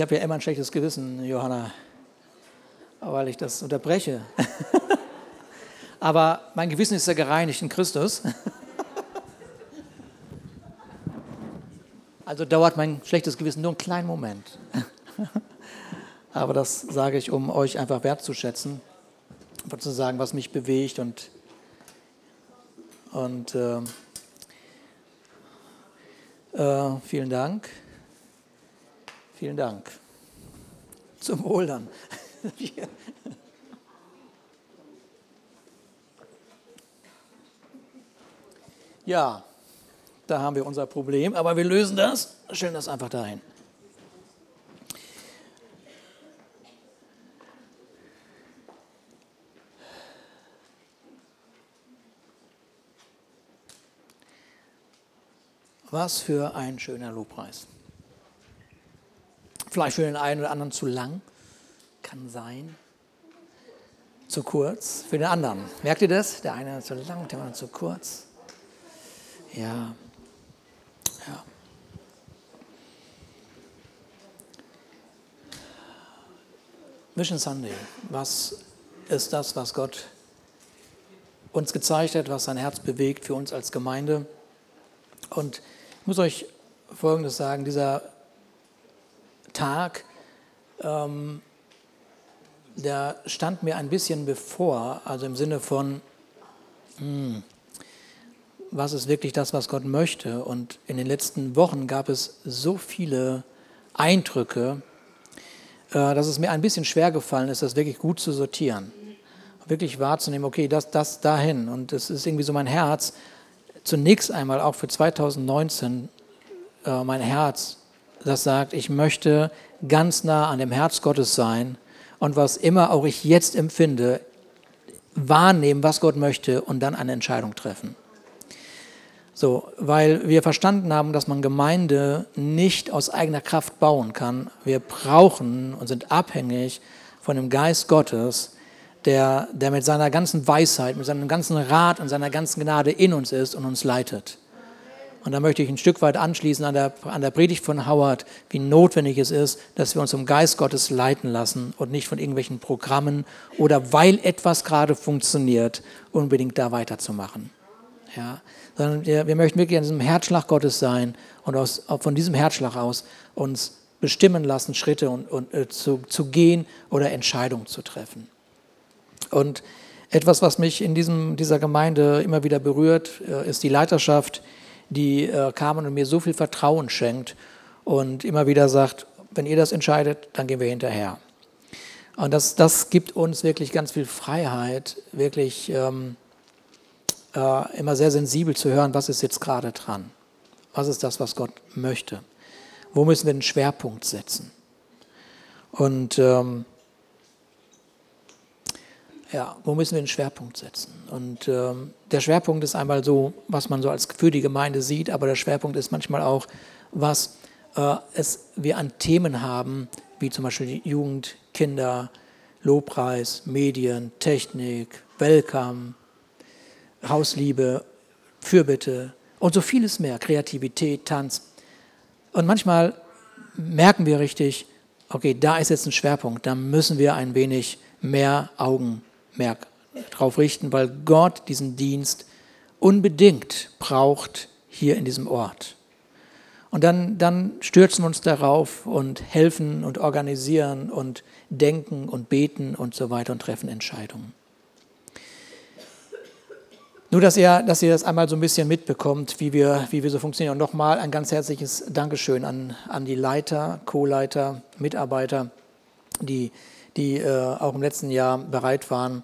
Ich habe ja immer ein schlechtes Gewissen, Johanna, weil ich das unterbreche. Aber mein Gewissen ist ja gereinigt in Christus. Also dauert mein schlechtes Gewissen nur einen kleinen Moment. Aber das sage ich, um euch einfach wertzuschätzen, zu sagen, was mich bewegt und, und äh, äh, vielen Dank. Vielen Dank. Zum Wohl dann. ja, da haben wir unser Problem, aber wir lösen das, stellen das einfach dahin. Was für ein schöner Lobpreis. Vielleicht für den einen oder anderen zu lang, kann sein. Zu kurz für den anderen. Merkt ihr das? Der eine zu lang, der andere zu kurz. Ja. Ja. Mission Sunday. Was ist das, was Gott uns gezeigt hat, was sein Herz bewegt für uns als Gemeinde? Und ich muss euch Folgendes sagen, dieser Tag, ähm, der stand mir ein bisschen bevor, also im Sinne von, hm, was ist wirklich das, was Gott möchte? Und in den letzten Wochen gab es so viele Eindrücke, äh, dass es mir ein bisschen schwer gefallen ist, das wirklich gut zu sortieren. Wirklich wahrzunehmen, okay, das, das dahin. Und es ist irgendwie so mein Herz, zunächst einmal auch für 2019 äh, mein Herz, das sagt, ich möchte ganz nah an dem Herz Gottes sein und was immer auch ich jetzt empfinde, wahrnehmen, was Gott möchte und dann eine Entscheidung treffen. So, weil wir verstanden haben, dass man Gemeinde nicht aus eigener Kraft bauen kann. Wir brauchen und sind abhängig von dem Geist Gottes, der, der mit seiner ganzen Weisheit, mit seinem ganzen Rat und seiner ganzen Gnade in uns ist und uns leitet. Und da möchte ich ein Stück weit anschließen an der, an der Predigt von Howard, wie notwendig es ist, dass wir uns vom Geist Gottes leiten lassen und nicht von irgendwelchen Programmen oder weil etwas gerade funktioniert, unbedingt da weiterzumachen. Ja, sondern wir, wir möchten wirklich an diesem Herzschlag Gottes sein und aus, von diesem Herzschlag aus uns bestimmen lassen, Schritte und, und äh, zu, zu gehen oder Entscheidungen zu treffen. Und etwas, was mich in diesem, dieser Gemeinde immer wieder berührt, äh, ist die Leiterschaft, die äh, Carmen und mir so viel Vertrauen schenkt und immer wieder sagt, wenn ihr das entscheidet, dann gehen wir hinterher. Und das, das gibt uns wirklich ganz viel Freiheit, wirklich ähm, äh, immer sehr sensibel zu hören, was ist jetzt gerade dran? Was ist das, was Gott möchte? Wo müssen wir den Schwerpunkt setzen? Und ähm, ja, wo müssen wir den Schwerpunkt setzen? Und ähm, der Schwerpunkt ist einmal so, was man so als für die Gemeinde sieht, aber der Schwerpunkt ist manchmal auch, was äh, es, wir an Themen haben, wie zum Beispiel Jugend, Kinder, Lobpreis, Medien, Technik, Welcome, Hausliebe, Fürbitte und so vieles mehr, Kreativität, Tanz. Und manchmal merken wir richtig, okay, da ist jetzt ein Schwerpunkt, da müssen wir ein wenig mehr Augen mehr drauf richten, weil Gott diesen Dienst unbedingt braucht hier in diesem Ort. Und dann, dann stürzen wir uns darauf und helfen und organisieren und denken und beten und so weiter und treffen Entscheidungen. Nur, dass ihr, dass ihr das einmal so ein bisschen mitbekommt, wie wir, wie wir so funktionieren. Und nochmal ein ganz herzliches Dankeschön an, an die Leiter, Co-Leiter, Mitarbeiter, die die äh, auch im letzten Jahr bereit waren,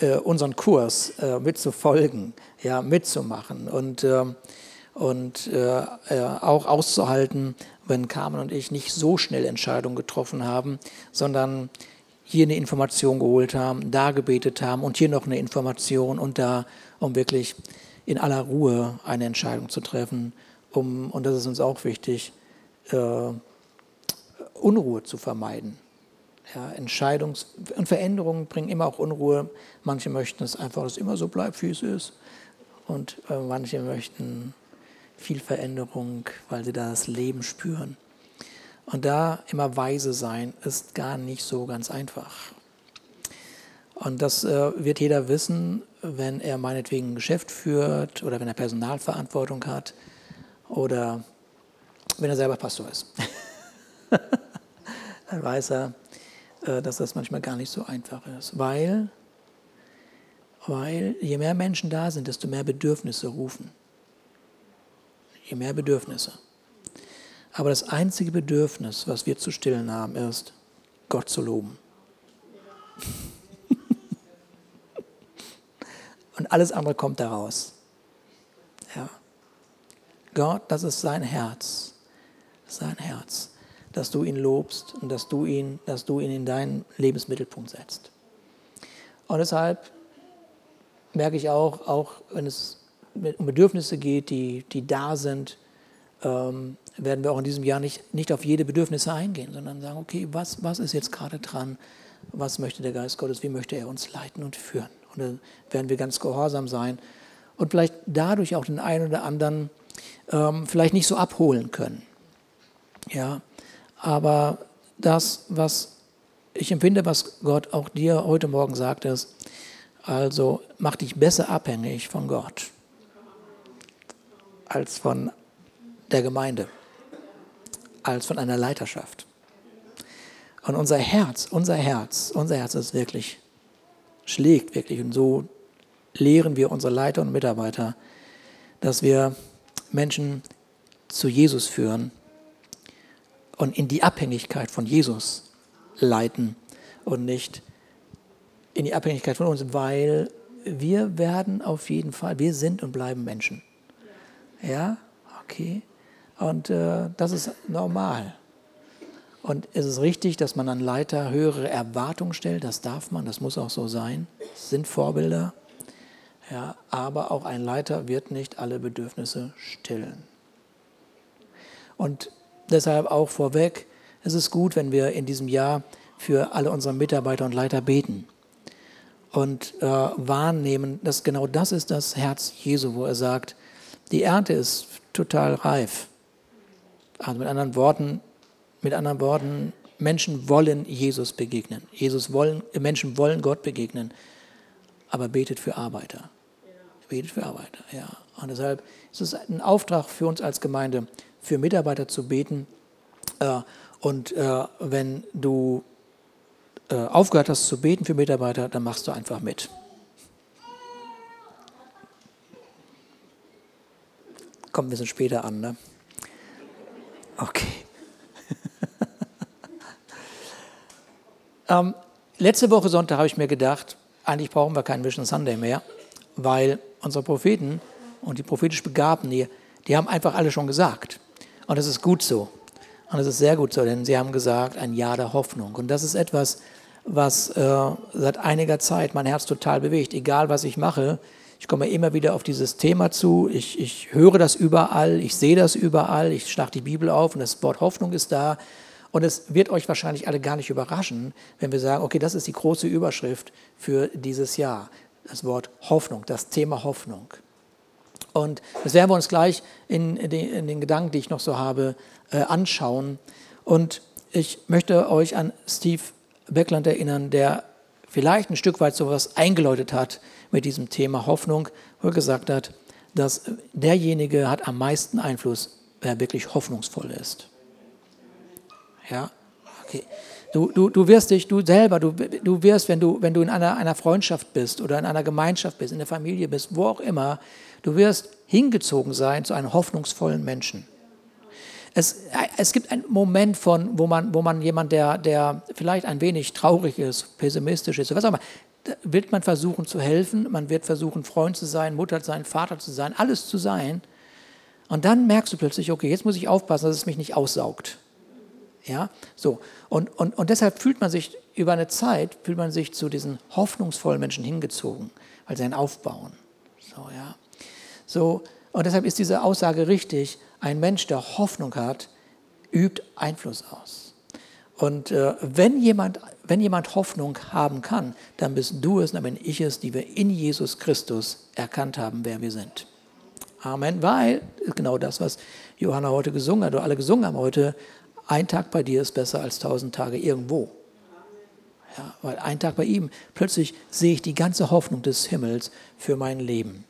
äh, unseren Kurs äh, mitzufolgen, ja, mitzumachen und, ähm, und auch auszuhalten, wenn Carmen und ich nicht so schnell Entscheidungen getroffen haben, sondern hier eine Information geholt haben, da gebetet haben und hier noch eine Information und da, um wirklich in aller Ruhe eine Entscheidung zu treffen, um, und das ist uns auch wichtig, äh, Unruhe zu vermeiden. Ja, Entscheidungs- und Veränderungen bringen immer auch Unruhe. Manche möchten es einfach, dass es immer so bleibt, wie es ist. Und äh, manche möchten viel Veränderung, weil sie da das Leben spüren. Und da immer weise sein, ist gar nicht so ganz einfach. Und das äh, wird jeder wissen, wenn er meinetwegen ein Geschäft führt oder wenn er Personalverantwortung hat oder wenn er selber Pastor ist. Dann weiß er, dass das manchmal gar nicht so einfach ist. Weil, weil je mehr Menschen da sind, desto mehr Bedürfnisse rufen. Je mehr Bedürfnisse. Aber das einzige Bedürfnis, was wir zu stillen haben, ist, Gott zu loben. Und alles andere kommt daraus. Ja. Gott, das ist sein Herz. Sein Herz. Dass du ihn lobst und dass du ihn, dass du ihn in deinen Lebensmittelpunkt setzt. Und deshalb merke ich auch, auch wenn es um Bedürfnisse geht, die, die da sind, ähm, werden wir auch in diesem Jahr nicht, nicht auf jede Bedürfnisse eingehen, sondern sagen, okay, was, was ist jetzt gerade dran? Was möchte der Geist Gottes? Wie möchte er uns leiten und führen? Und dann werden wir ganz gehorsam sein und vielleicht dadurch auch den einen oder anderen ähm, vielleicht nicht so abholen können. Ja, aber das, was ich empfinde, was Gott auch dir heute Morgen sagt, ist, also mach dich besser abhängig von Gott als von der Gemeinde als von einer Leiterschaft. Und unser Herz, unser Herz, unser Herz ist wirklich, schlägt wirklich. Und so lehren wir unsere Leiter und Mitarbeiter, dass wir Menschen zu Jesus führen und in die Abhängigkeit von Jesus leiten und nicht in die Abhängigkeit von uns, weil wir werden auf jeden Fall, wir sind und bleiben Menschen. Ja, okay. Und äh, das ist normal. Und es ist richtig, dass man an Leiter höhere Erwartungen stellt. Das darf man, das muss auch so sein. Es sind Vorbilder. Ja, aber auch ein Leiter wird nicht alle Bedürfnisse stillen. Und deshalb auch vorweg, es ist gut, wenn wir in diesem Jahr für alle unsere Mitarbeiter und Leiter beten und äh, wahrnehmen, dass genau das ist das Herz Jesu, wo er sagt, die Ernte ist total reif, also mit anderen Worten, mit anderen Worten, Menschen wollen Jesus begegnen. Jesus wollen, Menschen wollen Gott begegnen, aber betet für Arbeiter. Betet für Arbeiter, ja. Und deshalb ist es ein Auftrag für uns als Gemeinde, für Mitarbeiter zu beten. Äh, und äh, wenn du äh, aufgehört hast zu beten für Mitarbeiter, dann machst du einfach mit. Kommt ein bisschen später an, ne? Okay. ähm, letzte Woche Sonntag habe ich mir gedacht, eigentlich brauchen wir keinen Vision Sunday mehr, weil unsere Propheten und die prophetisch Begabten hier, die haben einfach alle schon gesagt. Und das ist gut so. Und das ist sehr gut so, denn sie haben gesagt, ein Jahr der Hoffnung. Und das ist etwas, was äh, seit einiger Zeit mein Herz total bewegt. Egal, was ich mache, ich komme immer wieder auf dieses Thema zu. Ich, ich höre das überall, ich sehe das überall, ich schlage die Bibel auf und das Wort Hoffnung ist da. Und es wird euch wahrscheinlich alle gar nicht überraschen, wenn wir sagen, okay, das ist die große Überschrift für dieses Jahr. Das Wort Hoffnung, das Thema Hoffnung. Und das werden wir uns gleich in, den, in den, Gedanken, die ich noch so habe, äh, anschauen. Und ich möchte euch an Steve Beckland erinnern, der vielleicht ein Stück weit sowas eingeläutet hat mit diesem Thema Hoffnung, wo er gesagt hat, dass derjenige hat am meisten Einfluss, wer wirklich hoffnungsvoll ist. Ja, okay. Du, du, du wirst dich, du selber, du, du wirst, wenn du, wenn du in einer, einer Freundschaft bist oder in einer Gemeinschaft bist, in der Familie bist, wo auch immer, du wirst hingezogen sein zu einem hoffnungsvollen Menschen. Es, es gibt einen Moment von, wo man, wo man jemand, der, der vielleicht ein wenig traurig ist, pessimistisch ist, was auch immer, wird man versuchen zu helfen, man wird versuchen, Freund zu sein, Mutter zu sein, Vater zu sein, alles zu sein. Und dann merkst du plötzlich, okay, jetzt muss ich aufpassen, dass es mich nicht aussaugt. Ja, so. Und, und, und deshalb fühlt man sich über eine Zeit, fühlt man sich zu diesen hoffnungsvollen Menschen hingezogen, weil sie einen aufbauen. So, ja. So, und deshalb ist diese Aussage richtig, ein Mensch, der Hoffnung hat, übt Einfluss aus. Und äh, wenn, jemand, wenn jemand Hoffnung haben kann, dann bist du es, dann bin ich es, die wir in Jesus Christus erkannt haben, wer wir sind. Amen. Weil, genau das, was Johanna heute gesungen hat, oder alle gesungen haben heute, ein Tag bei dir ist besser als tausend Tage irgendwo. Ja, weil ein Tag bei ihm, plötzlich sehe ich die ganze Hoffnung des Himmels für mein Leben.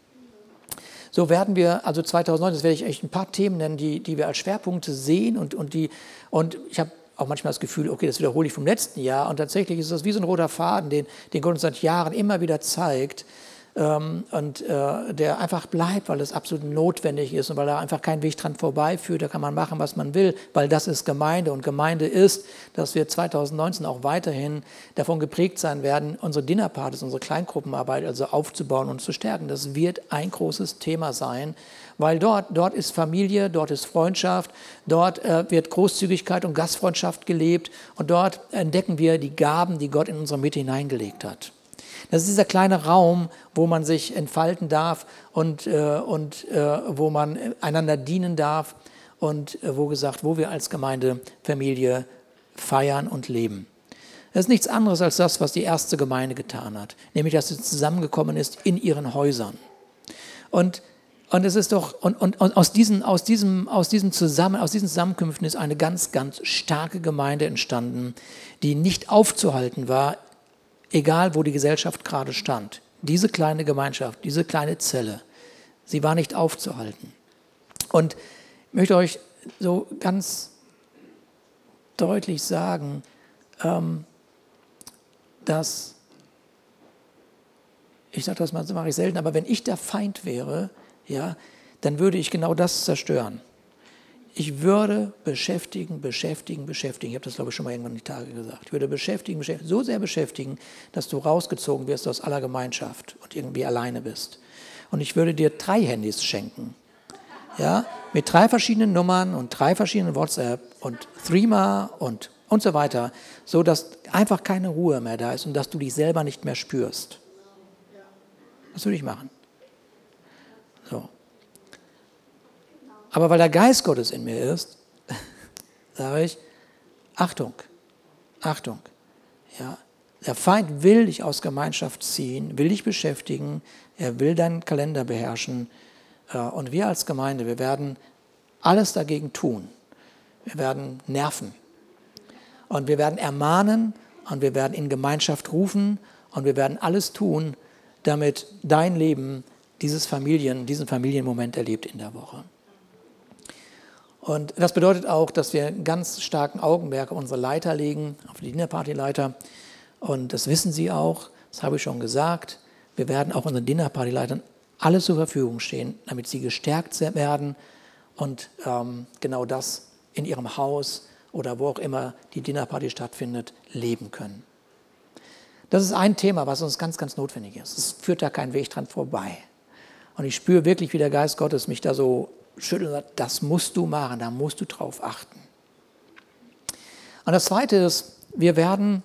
So werden wir, also 2009, das werde ich echt ein paar Themen nennen, die, die wir als Schwerpunkte sehen und, und, die, und ich habe auch manchmal das Gefühl, okay, das wiederhole ich vom letzten Jahr und tatsächlich ist das wie so ein roter Faden, den, den Gott uns seit Jahren immer wieder zeigt, ähm, und äh, der einfach bleibt, weil es absolut notwendig ist und weil da einfach kein Weg dran vorbeiführt. Da kann man machen, was man will, weil das ist Gemeinde. Und Gemeinde ist, dass wir 2019 auch weiterhin davon geprägt sein werden, unsere Dinnerpartys, unsere Kleingruppenarbeit also aufzubauen und zu stärken. Das wird ein großes Thema sein, weil dort, dort ist Familie, dort ist Freundschaft, dort äh, wird Großzügigkeit und Gastfreundschaft gelebt und dort entdecken wir die Gaben, die Gott in unsere Mitte hineingelegt hat. Das ist dieser kleine Raum, wo man sich entfalten darf und, äh, und äh, wo man einander dienen darf und äh, wo gesagt, wo wir als Gemeinde, Familie feiern und leben. Das ist nichts anderes als das, was die erste Gemeinde getan hat, nämlich dass sie zusammengekommen ist in ihren Häusern. Und und es ist doch, und, und, und aus, diesen, aus, diesem, aus, diesem Zusammen, aus diesen Zusammenkünften ist eine ganz, ganz starke Gemeinde entstanden, die nicht aufzuhalten war egal wo die Gesellschaft gerade stand. Diese kleine Gemeinschaft, diese kleine Zelle, sie war nicht aufzuhalten. Und ich möchte euch so ganz deutlich sagen, ähm, dass, ich sage das mache ich selten, aber wenn ich der Feind wäre, ja, dann würde ich genau das zerstören ich würde beschäftigen, beschäftigen, beschäftigen. Ich habe das, glaube ich, schon mal irgendwann die Tage gesagt. Ich würde beschäftigen, beschäftigen, so sehr beschäftigen, dass du rausgezogen wirst aus aller Gemeinschaft und irgendwie alleine bist. Und ich würde dir drei Handys schenken. Ja, mit drei verschiedenen Nummern und drei verschiedenen WhatsApp und Threema und, und so weiter, so dass einfach keine Ruhe mehr da ist und dass du dich selber nicht mehr spürst. Was würde ich machen? Aber weil der Geist Gottes in mir ist, sage ich, Achtung, Achtung. Ja, der Feind will dich aus Gemeinschaft ziehen, will dich beschäftigen, er will deinen Kalender beherrschen. Äh, und wir als Gemeinde, wir werden alles dagegen tun. Wir werden nerven. Und wir werden ermahnen und wir werden in Gemeinschaft rufen und wir werden alles tun, damit dein Leben dieses Familien, diesen Familienmoment erlebt in der Woche. Und das bedeutet auch, dass wir ganz starken Augenmerk auf unsere Leiter legen, auf die Dinnerpartyleiter. Und das wissen Sie auch, das habe ich schon gesagt. Wir werden auch unseren Dinnerpartyleitern alles zur Verfügung stehen, damit sie gestärkt werden und ähm, genau das in ihrem Haus oder wo auch immer die Dinnerparty stattfindet, leben können. Das ist ein Thema, was uns ganz, ganz notwendig ist. Es führt da kein Weg dran vorbei. Und ich spüre wirklich, wie der Geist Gottes mich da so schüttelt und sagt, das musst du machen, da musst du drauf achten. Und das Zweite ist, wir werden,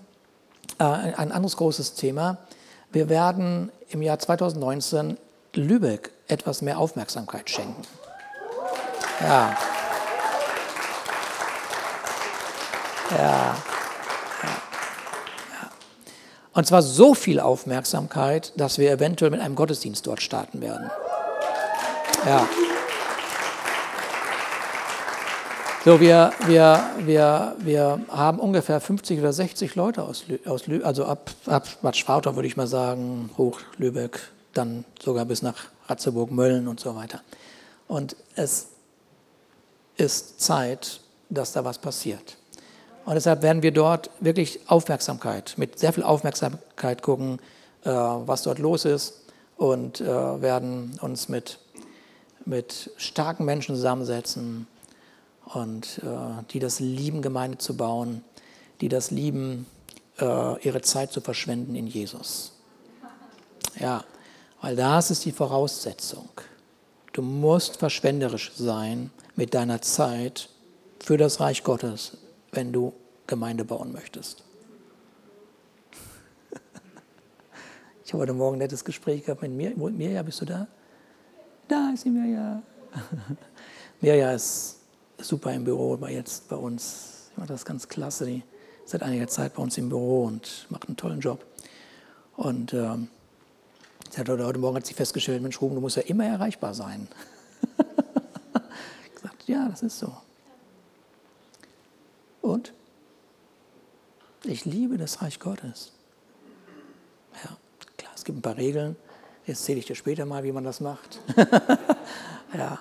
äh, ein anderes großes Thema, wir werden im Jahr 2019 Lübeck etwas mehr Aufmerksamkeit schenken. Ja. ja. Und zwar so viel Aufmerksamkeit, dass wir eventuell mit einem Gottesdienst dort starten werden. Ja. So, wir, wir, wir, wir haben ungefähr 50 oder 60 Leute aus, aus Lübeck, also ab, ab Bad Schwartau würde ich mal sagen, hoch Lübeck, dann sogar bis nach Ratzeburg, Mölln und so weiter. Und es ist Zeit, dass da was passiert. Und deshalb werden wir dort wirklich Aufmerksamkeit, mit sehr viel Aufmerksamkeit gucken, äh, was dort los ist und äh, werden uns mit, mit starken Menschen zusammensetzen, und äh, die das lieben, Gemeinde zu bauen, die das lieben, äh, ihre Zeit zu verschwenden in Jesus. Ja, weil das ist die Voraussetzung. Du musst verschwenderisch sein mit deiner Zeit für das Reich Gottes, wenn du Gemeinde bauen möchtest. Ich habe heute Morgen ein nettes Gespräch gehabt mit mir. Mirja, bist du da? Da ist sie, Mirja. Mirja ist super im Büro, war jetzt bei uns. Ich mache das ganz klasse. Die ist seit einiger Zeit bei uns im Büro und macht einen tollen Job. Und ähm, hat heute, heute Morgen hat sie festgestellt, Mensch, Ruben, du musst ja immer erreichbar sein. ich gesagt, ja, das ist so. Und? Ich liebe das Reich Gottes. Ja, klar, es gibt ein paar Regeln. Jetzt erzähle ich dir später mal, wie man das macht. ja,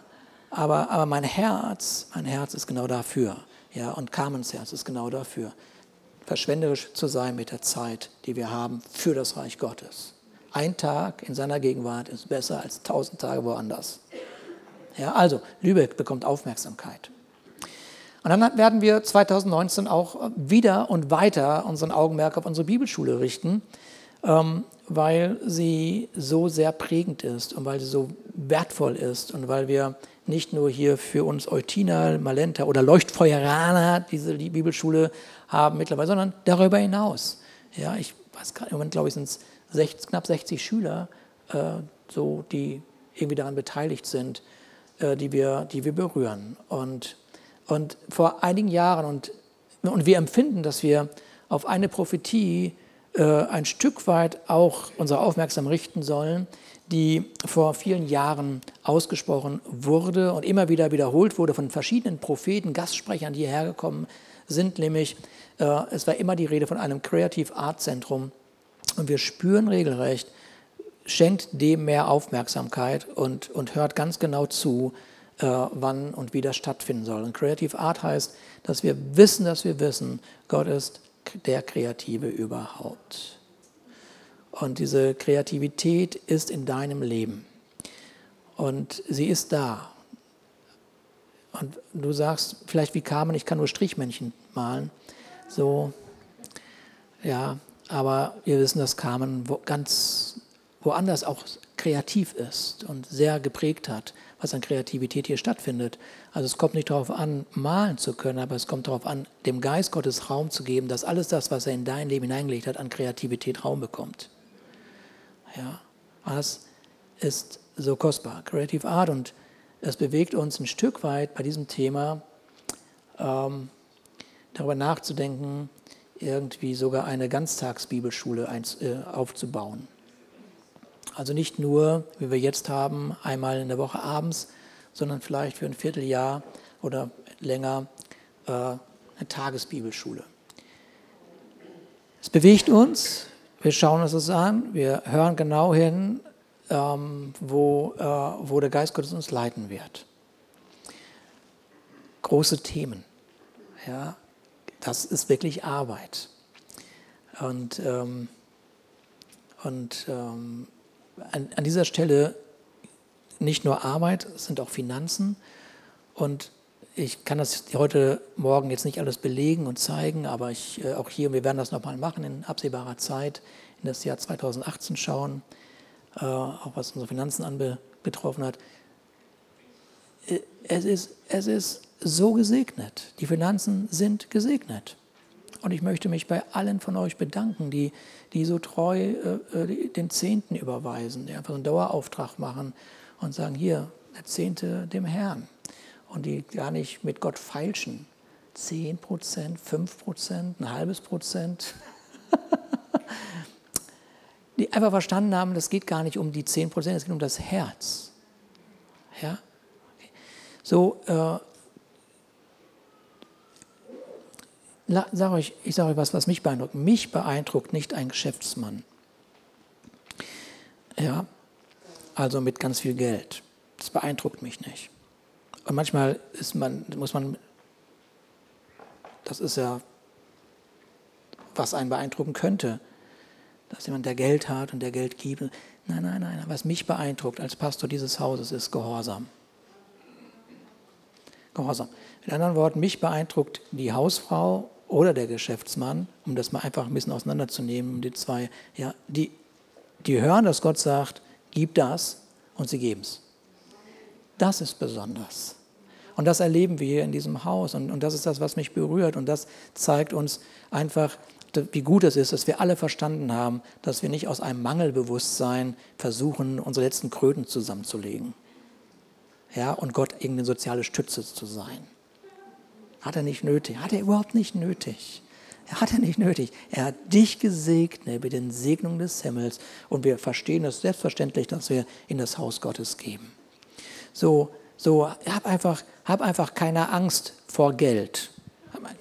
aber, aber mein Herz, mein Herz ist genau dafür. Ja, und Carmens Herz ist genau dafür. Verschwenderisch zu sein mit der Zeit, die wir haben für das Reich Gottes. Ein Tag in seiner Gegenwart ist besser als tausend Tage woanders. Ja, also, Lübeck bekommt Aufmerksamkeit. Und dann werden wir 2019 auch wieder und weiter unseren Augenmerk auf unsere Bibelschule richten, ähm, weil sie so sehr prägend ist und weil sie so wertvoll ist und weil wir nicht nur hier für uns Eutina, Malenta oder Leuchtfeueraner diese Bibelschule haben mittlerweile, sondern darüber hinaus. Ja, ich weiß gerade, im Moment glaube ich sind es knapp 60 Schüler, äh, so, die irgendwie daran beteiligt sind, äh, die, wir, die wir berühren. Und, und vor einigen Jahren, und, und wir empfinden, dass wir auf eine Prophetie äh, ein Stück weit auch unsere Aufmerksamkeit richten sollen, die vor vielen Jahren ausgesprochen wurde und immer wieder wiederholt wurde von verschiedenen Propheten, Gastsprechern, die hierher gekommen sind, nämlich äh, es war immer die Rede von einem Creative Art Zentrum und wir spüren regelrecht, schenkt dem mehr Aufmerksamkeit und, und hört ganz genau zu, äh, wann und wie das stattfinden soll. Und Creative Art heißt, dass wir wissen, dass wir wissen, Gott ist der Kreative überhaupt. Und diese Kreativität ist in deinem Leben. Und sie ist da. Und du sagst vielleicht wie Carmen, ich kann nur Strichmännchen malen. So, ja, aber wir wissen, dass Carmen wo, ganz woanders auch kreativ ist und sehr geprägt hat, was an Kreativität hier stattfindet. Also es kommt nicht darauf an, malen zu können, aber es kommt darauf an, dem Geist Gottes Raum zu geben, dass alles das, was er in dein Leben hineingelegt hat, an Kreativität Raum bekommt. Ja, das ist so kostbar. Creative Art und es bewegt uns ein Stück weit bei diesem Thema ähm, darüber nachzudenken, irgendwie sogar eine Ganztagsbibelschule äh, aufzubauen. Also nicht nur, wie wir jetzt haben, einmal in der Woche abends, sondern vielleicht für ein Vierteljahr oder länger äh, eine Tagesbibelschule. Es bewegt uns, wir schauen uns das an, wir hören genau hin, ähm, wo, äh, wo der Geist Gottes uns leiten wird. Große Themen. Ja, das ist wirklich Arbeit. Und, ähm, und ähm, an, an, dieser Stelle nicht nur Arbeit, es sind auch Finanzen. Und ich kann das heute Morgen jetzt nicht alles belegen und zeigen, aber ich, äh, auch hier, wir werden das nochmal machen in absehbarer Zeit, in das Jahr 2018 schauen, äh, auch was unsere Finanzen anbetroffen hat. Äh, es ist, es ist so gesegnet. Die Finanzen sind gesegnet. Und ich möchte mich bei allen von euch bedanken, die, die so treu äh, den Zehnten überweisen, die einfach einen Dauerauftrag machen und sagen, hier, der Zehnte dem Herrn und die gar nicht mit Gott feilschen. 10 Prozent, 5 Prozent, ein halbes Prozent. die einfach verstanden haben, das geht gar nicht um die 10 Prozent, es geht um das Herz. Ja? So, äh, sag euch, ich sage euch was, was mich beeindruckt. Mich beeindruckt nicht ein Geschäftsmann. Ja, also mit ganz viel Geld. Das beeindruckt mich nicht. Und manchmal ist man, muss man, das ist ja, was einen beeindrucken könnte, dass jemand, der Geld hat und der Geld gibt. Nein, nein, nein. Was mich beeindruckt als Pastor dieses Hauses ist Gehorsam. Gehorsam. Mit anderen Worten, mich beeindruckt die Hausfrau oder der Geschäftsmann, um das mal einfach ein bisschen auseinanderzunehmen, die zwei, ja, die, die hören, dass Gott sagt, gib das und sie geben es. Das ist besonders. Und das erleben wir hier in diesem Haus. Und, und das ist das, was mich berührt. Und das zeigt uns einfach, wie gut es ist, dass wir alle verstanden haben, dass wir nicht aus einem Mangelbewusstsein versuchen, unsere letzten Kröten zusammenzulegen. Ja, und Gott irgendeine soziale Stütze zu sein. Hat er nicht nötig. Hat er überhaupt nicht nötig. Er hat er nicht nötig. Er hat dich gesegnet mit den Segnungen des Himmels. Und wir verstehen es selbstverständlich, dass wir in das Haus Gottes geben. So, so hab einfach, hab einfach keine Angst vor Geld.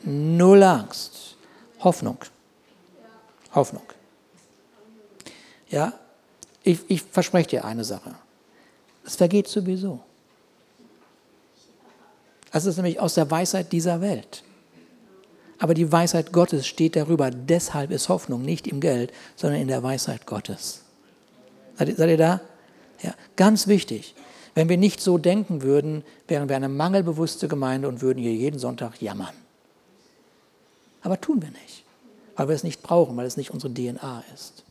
Null Angst. Hoffnung. Hoffnung. Ja, ich, ich verspreche dir eine Sache. Es vergeht sowieso. Das ist nämlich aus der Weisheit dieser Welt. Aber die Weisheit Gottes steht darüber. Deshalb ist Hoffnung nicht im Geld, sondern in der Weisheit Gottes. Seid ihr, seid ihr da? Ja, ganz wichtig. Wenn wir nicht so denken würden, wären wir eine mangelbewusste Gemeinde und würden hier jeden Sonntag jammern. Aber tun wir nicht, weil wir es nicht brauchen, weil es nicht unsere DNA ist.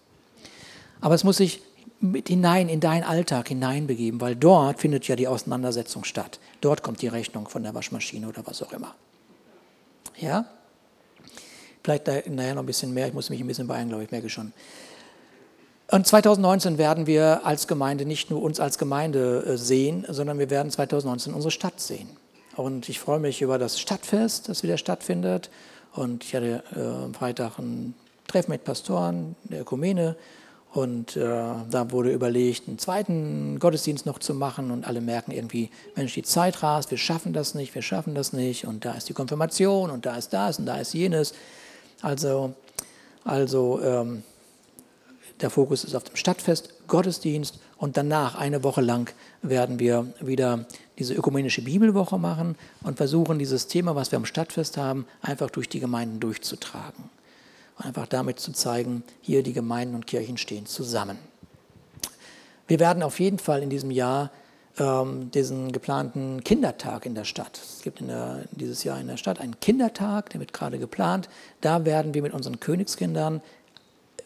Aber es muss sich mit hinein in deinen Alltag hineinbegeben, weil dort findet ja die Auseinandersetzung statt. Dort kommt die Rechnung von der Waschmaschine oder was auch immer. Ja? Vielleicht nachher noch ein bisschen mehr, ich muss mich ein bisschen beeilen, glaube ich, merke schon. Und 2019 werden wir als Gemeinde nicht nur uns als Gemeinde äh, sehen, sondern wir werden 2019 unsere Stadt sehen. Und ich freue mich über das Stadtfest, das wieder stattfindet. Und ich hatte äh, am Freitag ein Treffen mit Pastoren der Ökumene. Und äh, da wurde überlegt, einen zweiten Gottesdienst noch zu machen. Und alle merken irgendwie, Mensch, die Zeit rast, wir schaffen das nicht, wir schaffen das nicht. Und da ist die Konfirmation. Und da ist das. Und da ist jenes. Also, also ähm, der Fokus ist auf dem Stadtfest, Gottesdienst und danach eine Woche lang werden wir wieder diese ökumenische Bibelwoche machen und versuchen, dieses Thema, was wir am Stadtfest haben, einfach durch die Gemeinden durchzutragen einfach damit zu zeigen, hier die Gemeinden und Kirchen stehen zusammen. Wir werden auf jeden Fall in diesem Jahr ähm, diesen geplanten Kindertag in der Stadt. Es gibt der, dieses Jahr in der Stadt einen Kindertag, der wird gerade geplant. Da werden wir mit unseren Königskindern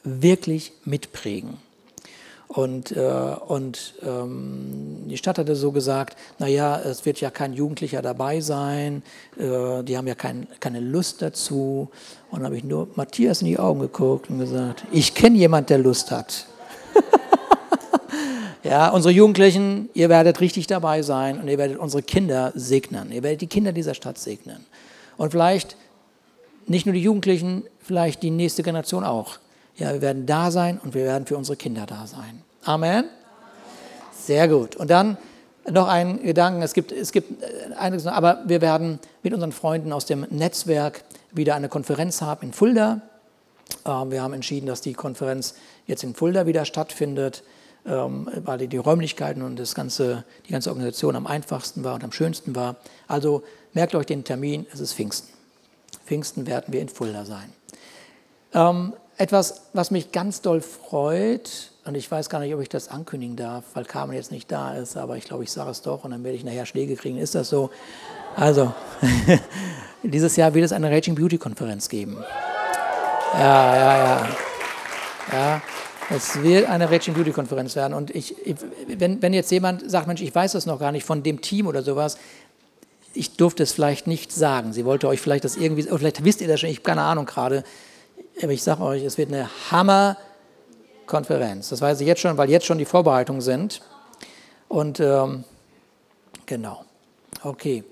wirklich mitprägen. Und, äh, und ähm, die Stadt hatte so gesagt, naja, es wird ja kein Jugendlicher dabei sein, äh, die haben ja kein, keine Lust dazu. Und dann habe ich nur Matthias in die Augen geguckt und gesagt, ich kenne jemand, der Lust hat. ja, unsere Jugendlichen, ihr werdet richtig dabei sein und ihr werdet unsere Kinder segnen. Ihr werdet die Kinder dieser Stadt segnen. Und vielleicht nicht nur die Jugendlichen, vielleicht die nächste Generation auch. Ja, wir werden da sein und wir werden für unsere Kinder da sein. Amen? Sehr gut. Und dann noch ein Gedanken, es gibt, es gibt äh, einiges, aber wir werden mit unseren Freunden aus dem Netzwerk wieder eine Konferenz haben in Fulda. Ähm, wir haben entschieden, dass die Konferenz jetzt in Fulda wieder stattfindet, ähm, weil die Räumlichkeiten und das ganze, die ganze Organisation am einfachsten war und am schönsten war. Also merkt euch den Termin, es ist Pfingsten. Pfingsten werden wir in Fulda sein. Etwas, was mich ganz doll freut, und ich weiß gar nicht, ob ich das ankündigen darf, weil Carmen jetzt nicht da ist, aber ich glaube, ich sage es doch und dann werde ich nachher Schläge kriegen. Ist das so? Also, dieses Jahr wird es eine Raging Beauty Konferenz geben. Ja, ja, ja. Ja, es wird eine Raging Beauty Konferenz werden. Und ich, wenn, wenn jetzt jemand sagt, Mensch, ich weiß das noch gar nicht von dem Team oder sowas, ich durfte es vielleicht nicht sagen. Sie wollte euch vielleicht das irgendwie, vielleicht wisst ihr das schon, ich habe keine Ahnung gerade. Aber ich sage euch, es wird eine Hammer-Konferenz. Das weiß ich jetzt schon, weil jetzt schon die Vorbereitungen sind. Und ähm, genau. Okay.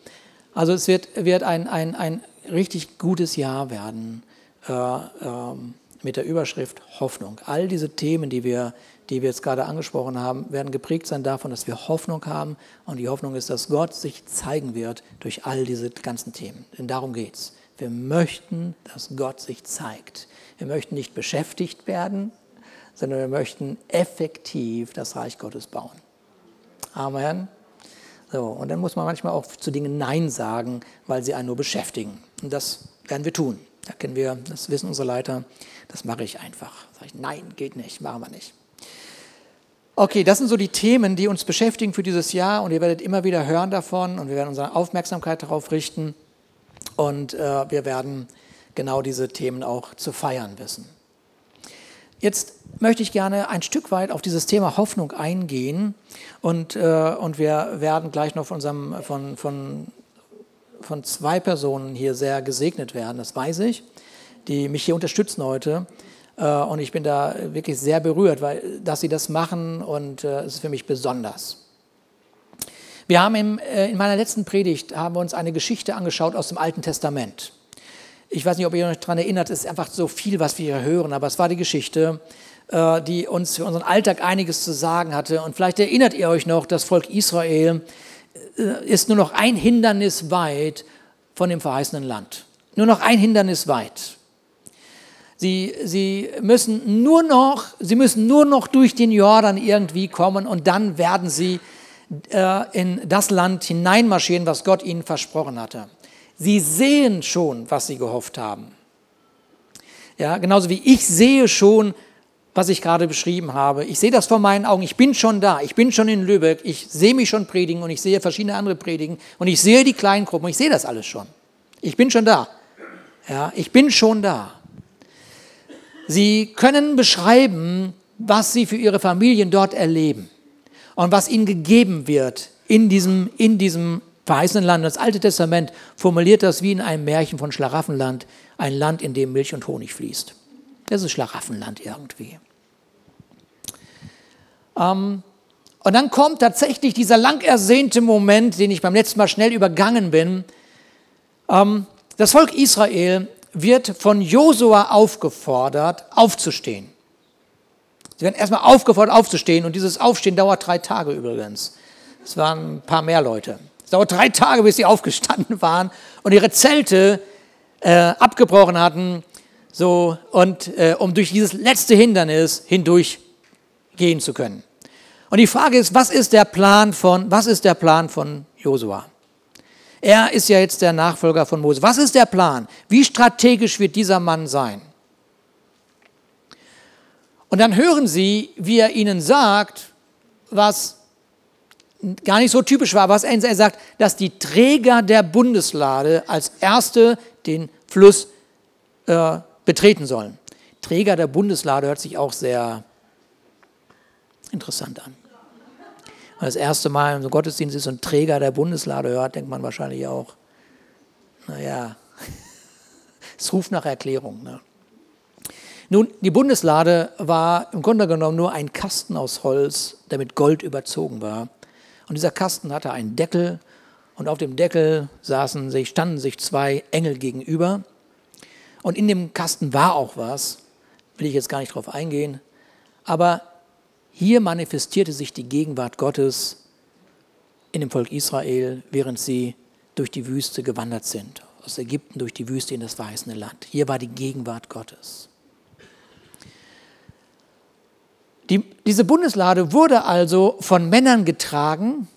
Also es wird, wird ein, ein, ein richtig gutes Jahr werden äh, ähm, mit der Überschrift Hoffnung. All diese Themen, die wir, die wir jetzt gerade angesprochen haben, werden geprägt sein davon, dass wir Hoffnung haben. Und die Hoffnung ist, dass Gott sich zeigen wird durch all diese ganzen Themen. Denn darum geht es. Wir möchten, dass Gott sich zeigt. Wir möchten nicht beschäftigt werden, sondern wir möchten effektiv das Reich Gottes bauen. Amen. So, und dann muss man manchmal auch zu Dingen Nein sagen, weil sie einen nur beschäftigen. Und das werden wir tun. Da kennen wir, das wissen unsere Leiter, das mache ich einfach. Sag ich, nein, geht nicht, machen wir nicht. Okay, das sind so die Themen, die uns beschäftigen für dieses Jahr und ihr werdet immer wieder hören davon und wir werden unsere Aufmerksamkeit darauf richten. Und äh, wir werden genau diese Themen auch zu feiern wissen. Jetzt möchte ich gerne ein Stück weit auf dieses Thema Hoffnung eingehen und, äh, und wir werden gleich noch von, unserem, von, von, von zwei Personen hier sehr gesegnet werden, das weiß ich, die mich hier unterstützen heute. Äh, und ich bin da wirklich sehr berührt, weil, dass sie das machen und äh, es ist für mich besonders. Wir haben im, äh, in meiner letzten Predigt haben wir uns eine Geschichte angeschaut aus dem Alten Testament. Ich weiß nicht, ob ihr euch daran erinnert, es ist einfach so viel, was wir hier hören, aber es war die Geschichte, äh, die uns für unseren Alltag einiges zu sagen hatte. Und vielleicht erinnert ihr euch noch, das Volk Israel äh, ist nur noch ein Hindernis weit von dem verheißenen Land. nur noch ein Hindernis weit. Sie, sie, müssen nur noch, sie müssen nur noch durch den Jordan irgendwie kommen und dann werden sie in das Land hineinmarschieren, was Gott ihnen versprochen hatte. Sie sehen schon, was sie gehofft haben. Ja, genauso wie ich sehe schon, was ich gerade beschrieben habe. Ich sehe das vor meinen Augen. Ich bin schon da. Ich bin schon in Lübeck. Ich sehe mich schon predigen und ich sehe verschiedene andere predigen und ich sehe die kleinen Gruppen. Ich sehe das alles schon. Ich bin schon da. Ja, ich bin schon da. Sie können beschreiben, was sie für ihre Familien dort erleben und was ihnen gegeben wird in diesem, in diesem verheißenen Land. Das Alte Testament formuliert das wie in einem Märchen von Schlaraffenland, ein Land, in dem Milch und Honig fließt. Das ist Schlaraffenland irgendwie. Ähm, und dann kommt tatsächlich dieser lang ersehnte Moment, den ich beim letzten Mal schnell übergangen bin. Ähm, das Volk Israel wird von Josua aufgefordert, aufzustehen. Sie werden erstmal aufgefordert, aufzustehen und dieses Aufstehen dauert drei Tage übrigens. Es waren ein paar mehr Leute. Es dauert drei Tage, bis sie aufgestanden waren und ihre Zelte äh, abgebrochen hatten, so, und äh, um durch dieses letzte Hindernis hindurch gehen zu können. Und die Frage ist, was ist der Plan von, was ist der Plan von Josua? Er ist ja jetzt der Nachfolger von Mose. Was ist der Plan? Wie strategisch wird dieser Mann sein? Und dann hören Sie, wie er ihnen sagt, was gar nicht so typisch war, was er sagt, dass die Träger der Bundeslade als erste den Fluss äh, betreten sollen. Träger der Bundeslade hört sich auch sehr interessant an. Wenn das erste Mal im Gottesdienst ist und Träger der Bundeslade hört, denkt man wahrscheinlich auch, naja, es ruft nach Erklärung. Ne? Nun, die Bundeslade war im Grunde genommen nur ein Kasten aus Holz, der mit Gold überzogen war. Und dieser Kasten hatte einen Deckel und auf dem Deckel saßen sich, standen sich zwei Engel gegenüber. Und in dem Kasten war auch was, will ich jetzt gar nicht drauf eingehen, aber hier manifestierte sich die Gegenwart Gottes in dem Volk Israel, während sie durch die Wüste gewandert sind, aus Ägypten durch die Wüste in das verheißene Land. Hier war die Gegenwart Gottes. Die, diese Bundeslade wurde also von Männern getragen,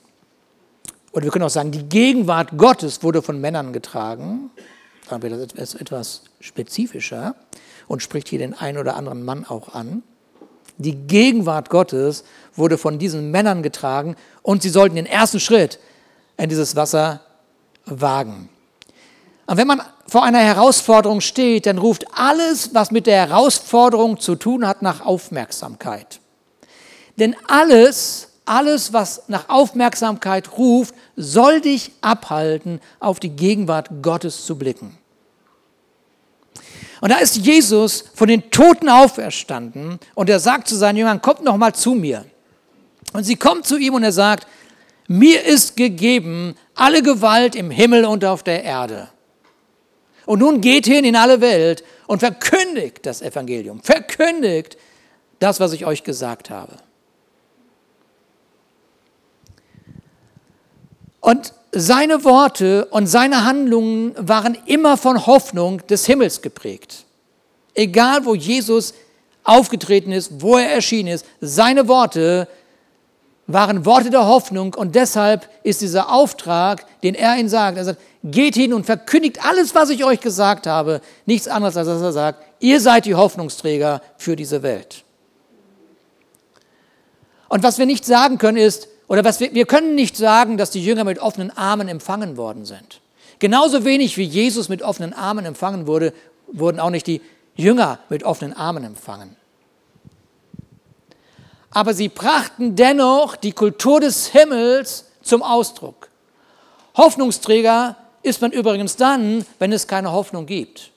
oder wir können auch sagen, die Gegenwart Gottes wurde von Männern getragen dann wird das etwas spezifischer und spricht hier den einen oder anderen Mann auch an. Die Gegenwart Gottes wurde von diesen Männern getragen und sie sollten den ersten Schritt in dieses Wasser wagen. Und wenn man vor einer Herausforderung steht, dann ruft alles, was mit der Herausforderung zu tun hat, nach Aufmerksamkeit. Denn alles, alles, was nach Aufmerksamkeit ruft, soll dich abhalten, auf die Gegenwart Gottes zu blicken. Und da ist Jesus von den Toten auferstanden und er sagt zu seinen Jüngern, kommt noch mal zu mir. Und sie kommen zu ihm und er sagt, mir ist gegeben alle Gewalt im Himmel und auf der Erde. Und nun geht hin in alle Welt und verkündigt das Evangelium, verkündigt das, was ich euch gesagt habe. Und seine Worte und seine Handlungen waren immer von Hoffnung des Himmels geprägt. Egal, wo Jesus aufgetreten ist, wo er erschienen ist, seine Worte waren Worte der Hoffnung und deshalb ist dieser Auftrag, den er ihnen sagt, er sagt, geht hin und verkündigt alles, was ich euch gesagt habe, nichts anderes als dass er sagt, ihr seid die Hoffnungsträger für diese Welt. Und was wir nicht sagen können ist, oder was wir, wir können nicht sagen, dass die Jünger mit offenen Armen empfangen worden sind. Genauso wenig wie Jesus mit offenen Armen empfangen wurde, wurden auch nicht die Jünger mit offenen Armen empfangen. Aber sie brachten dennoch die Kultur des Himmels zum Ausdruck. Hoffnungsträger ist man übrigens dann, wenn es keine Hoffnung gibt.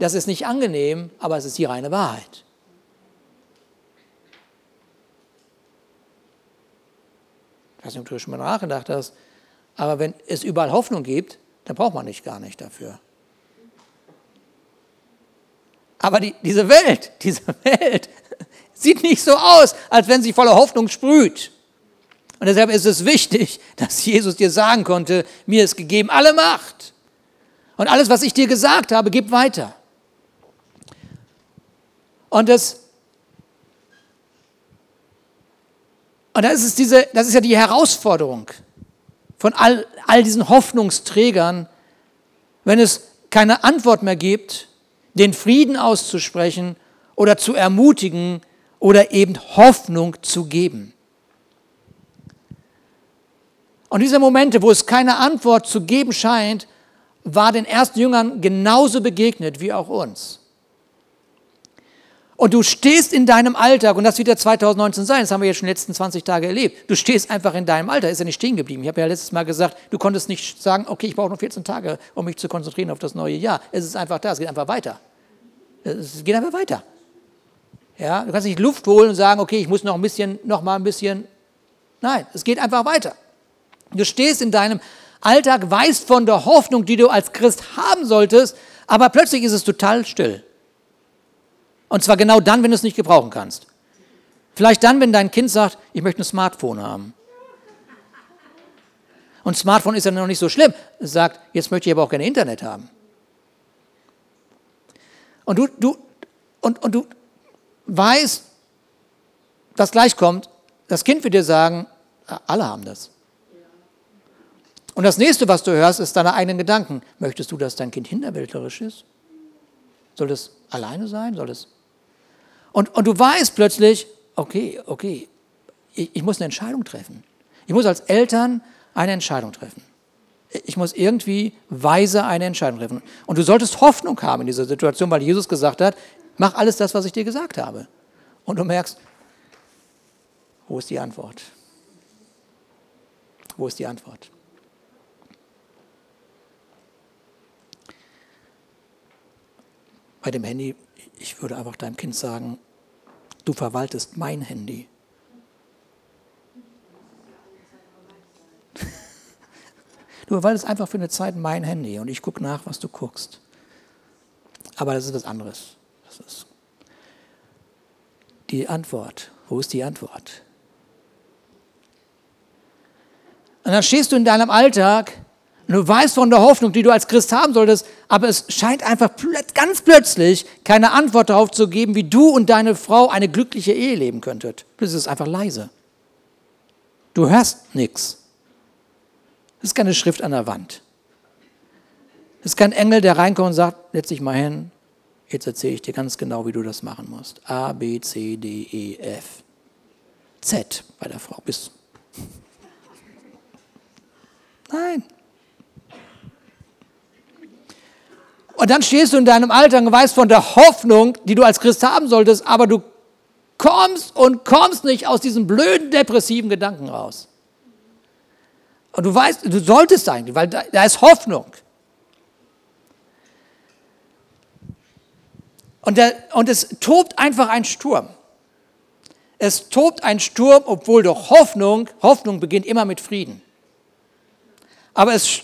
Das ist nicht angenehm, aber es ist die reine Wahrheit. weiß nicht, ob du schon mal nachgedacht hast, aber wenn es überall Hoffnung gibt, dann braucht man nicht gar nicht dafür. Aber die, diese Welt, diese Welt sieht nicht so aus, als wenn sie voller Hoffnung sprüht. Und deshalb ist es wichtig, dass Jesus dir sagen konnte, mir ist gegeben alle Macht Und alles, was ich dir gesagt habe, gib weiter. Und das, und das ist, diese, das ist ja die Herausforderung von all, all diesen Hoffnungsträgern, wenn es keine Antwort mehr gibt, den Frieden auszusprechen oder zu ermutigen oder eben Hoffnung zu geben. Und diese Momente, wo es keine Antwort zu geben scheint, war den ersten Jüngern genauso begegnet wie auch uns. Und du stehst in deinem Alltag, und das wird ja 2019 sein, das haben wir jetzt schon die letzten 20 Tage erlebt. Du stehst einfach in deinem Alltag, ist ja nicht stehen geblieben. Ich habe ja letztes Mal gesagt, du konntest nicht sagen, okay, ich brauche noch 14 Tage, um mich zu konzentrieren auf das neue Jahr. Es ist einfach da, es geht einfach weiter. Es geht einfach weiter. Ja, du kannst nicht Luft holen und sagen, okay, ich muss noch ein bisschen, noch mal ein bisschen. Nein, es geht einfach weiter. Du stehst in deinem Alltag, weißt von der Hoffnung, die du als Christ haben solltest, aber plötzlich ist es total still. Und zwar genau dann, wenn du es nicht gebrauchen kannst. Vielleicht dann, wenn dein Kind sagt, ich möchte ein Smartphone haben. Und Smartphone ist ja noch nicht so schlimm. Es sagt, jetzt möchte ich aber auch gerne Internet haben. Und du, du, und, und du weißt, was gleich kommt, das Kind wird dir sagen, alle haben das. Und das nächste, was du hörst, ist deine eigenen Gedanken. Möchtest du, dass dein Kind hinterwäldlerisch ist? Soll es alleine sein? Soll es und, und du weißt plötzlich, okay, okay, ich, ich muss eine Entscheidung treffen. Ich muss als Eltern eine Entscheidung treffen. Ich muss irgendwie weise eine Entscheidung treffen. Und du solltest Hoffnung haben in dieser Situation, weil Jesus gesagt hat, mach alles das, was ich dir gesagt habe. Und du merkst, wo ist die Antwort? Wo ist die Antwort? Bei dem Handy, ich würde einfach deinem Kind sagen, Du verwaltest mein Handy. Du verwaltest einfach für eine Zeit mein Handy und ich gucke nach, was du guckst. Aber das ist was anderes. Das ist die Antwort. Wo ist die Antwort? Und dann stehst du in deinem Alltag und du weißt von der Hoffnung, die du als Christ haben solltest, aber es scheint einfach ganz plötzlich keine Antwort darauf zu geben, wie du und deine Frau eine glückliche Ehe leben könntet. Plötzlich ist einfach leise. Du hörst nichts. Es ist keine Schrift an der Wand. Es ist kein Engel, der reinkommt und sagt, setz dich mal hin, jetzt erzähle ich dir ganz genau, wie du das machen musst. A, B, C, D, E, F. Z bei der Frau bis. Nein. Und dann stehst du in deinem Alltag und weißt von der Hoffnung, die du als Christ haben solltest, aber du kommst und kommst nicht aus diesen blöden, depressiven Gedanken raus. Und du weißt, du solltest eigentlich, weil da, da ist Hoffnung. Und, der, und es tobt einfach ein Sturm. Es tobt ein Sturm, obwohl doch Hoffnung, Hoffnung beginnt immer mit Frieden. Aber es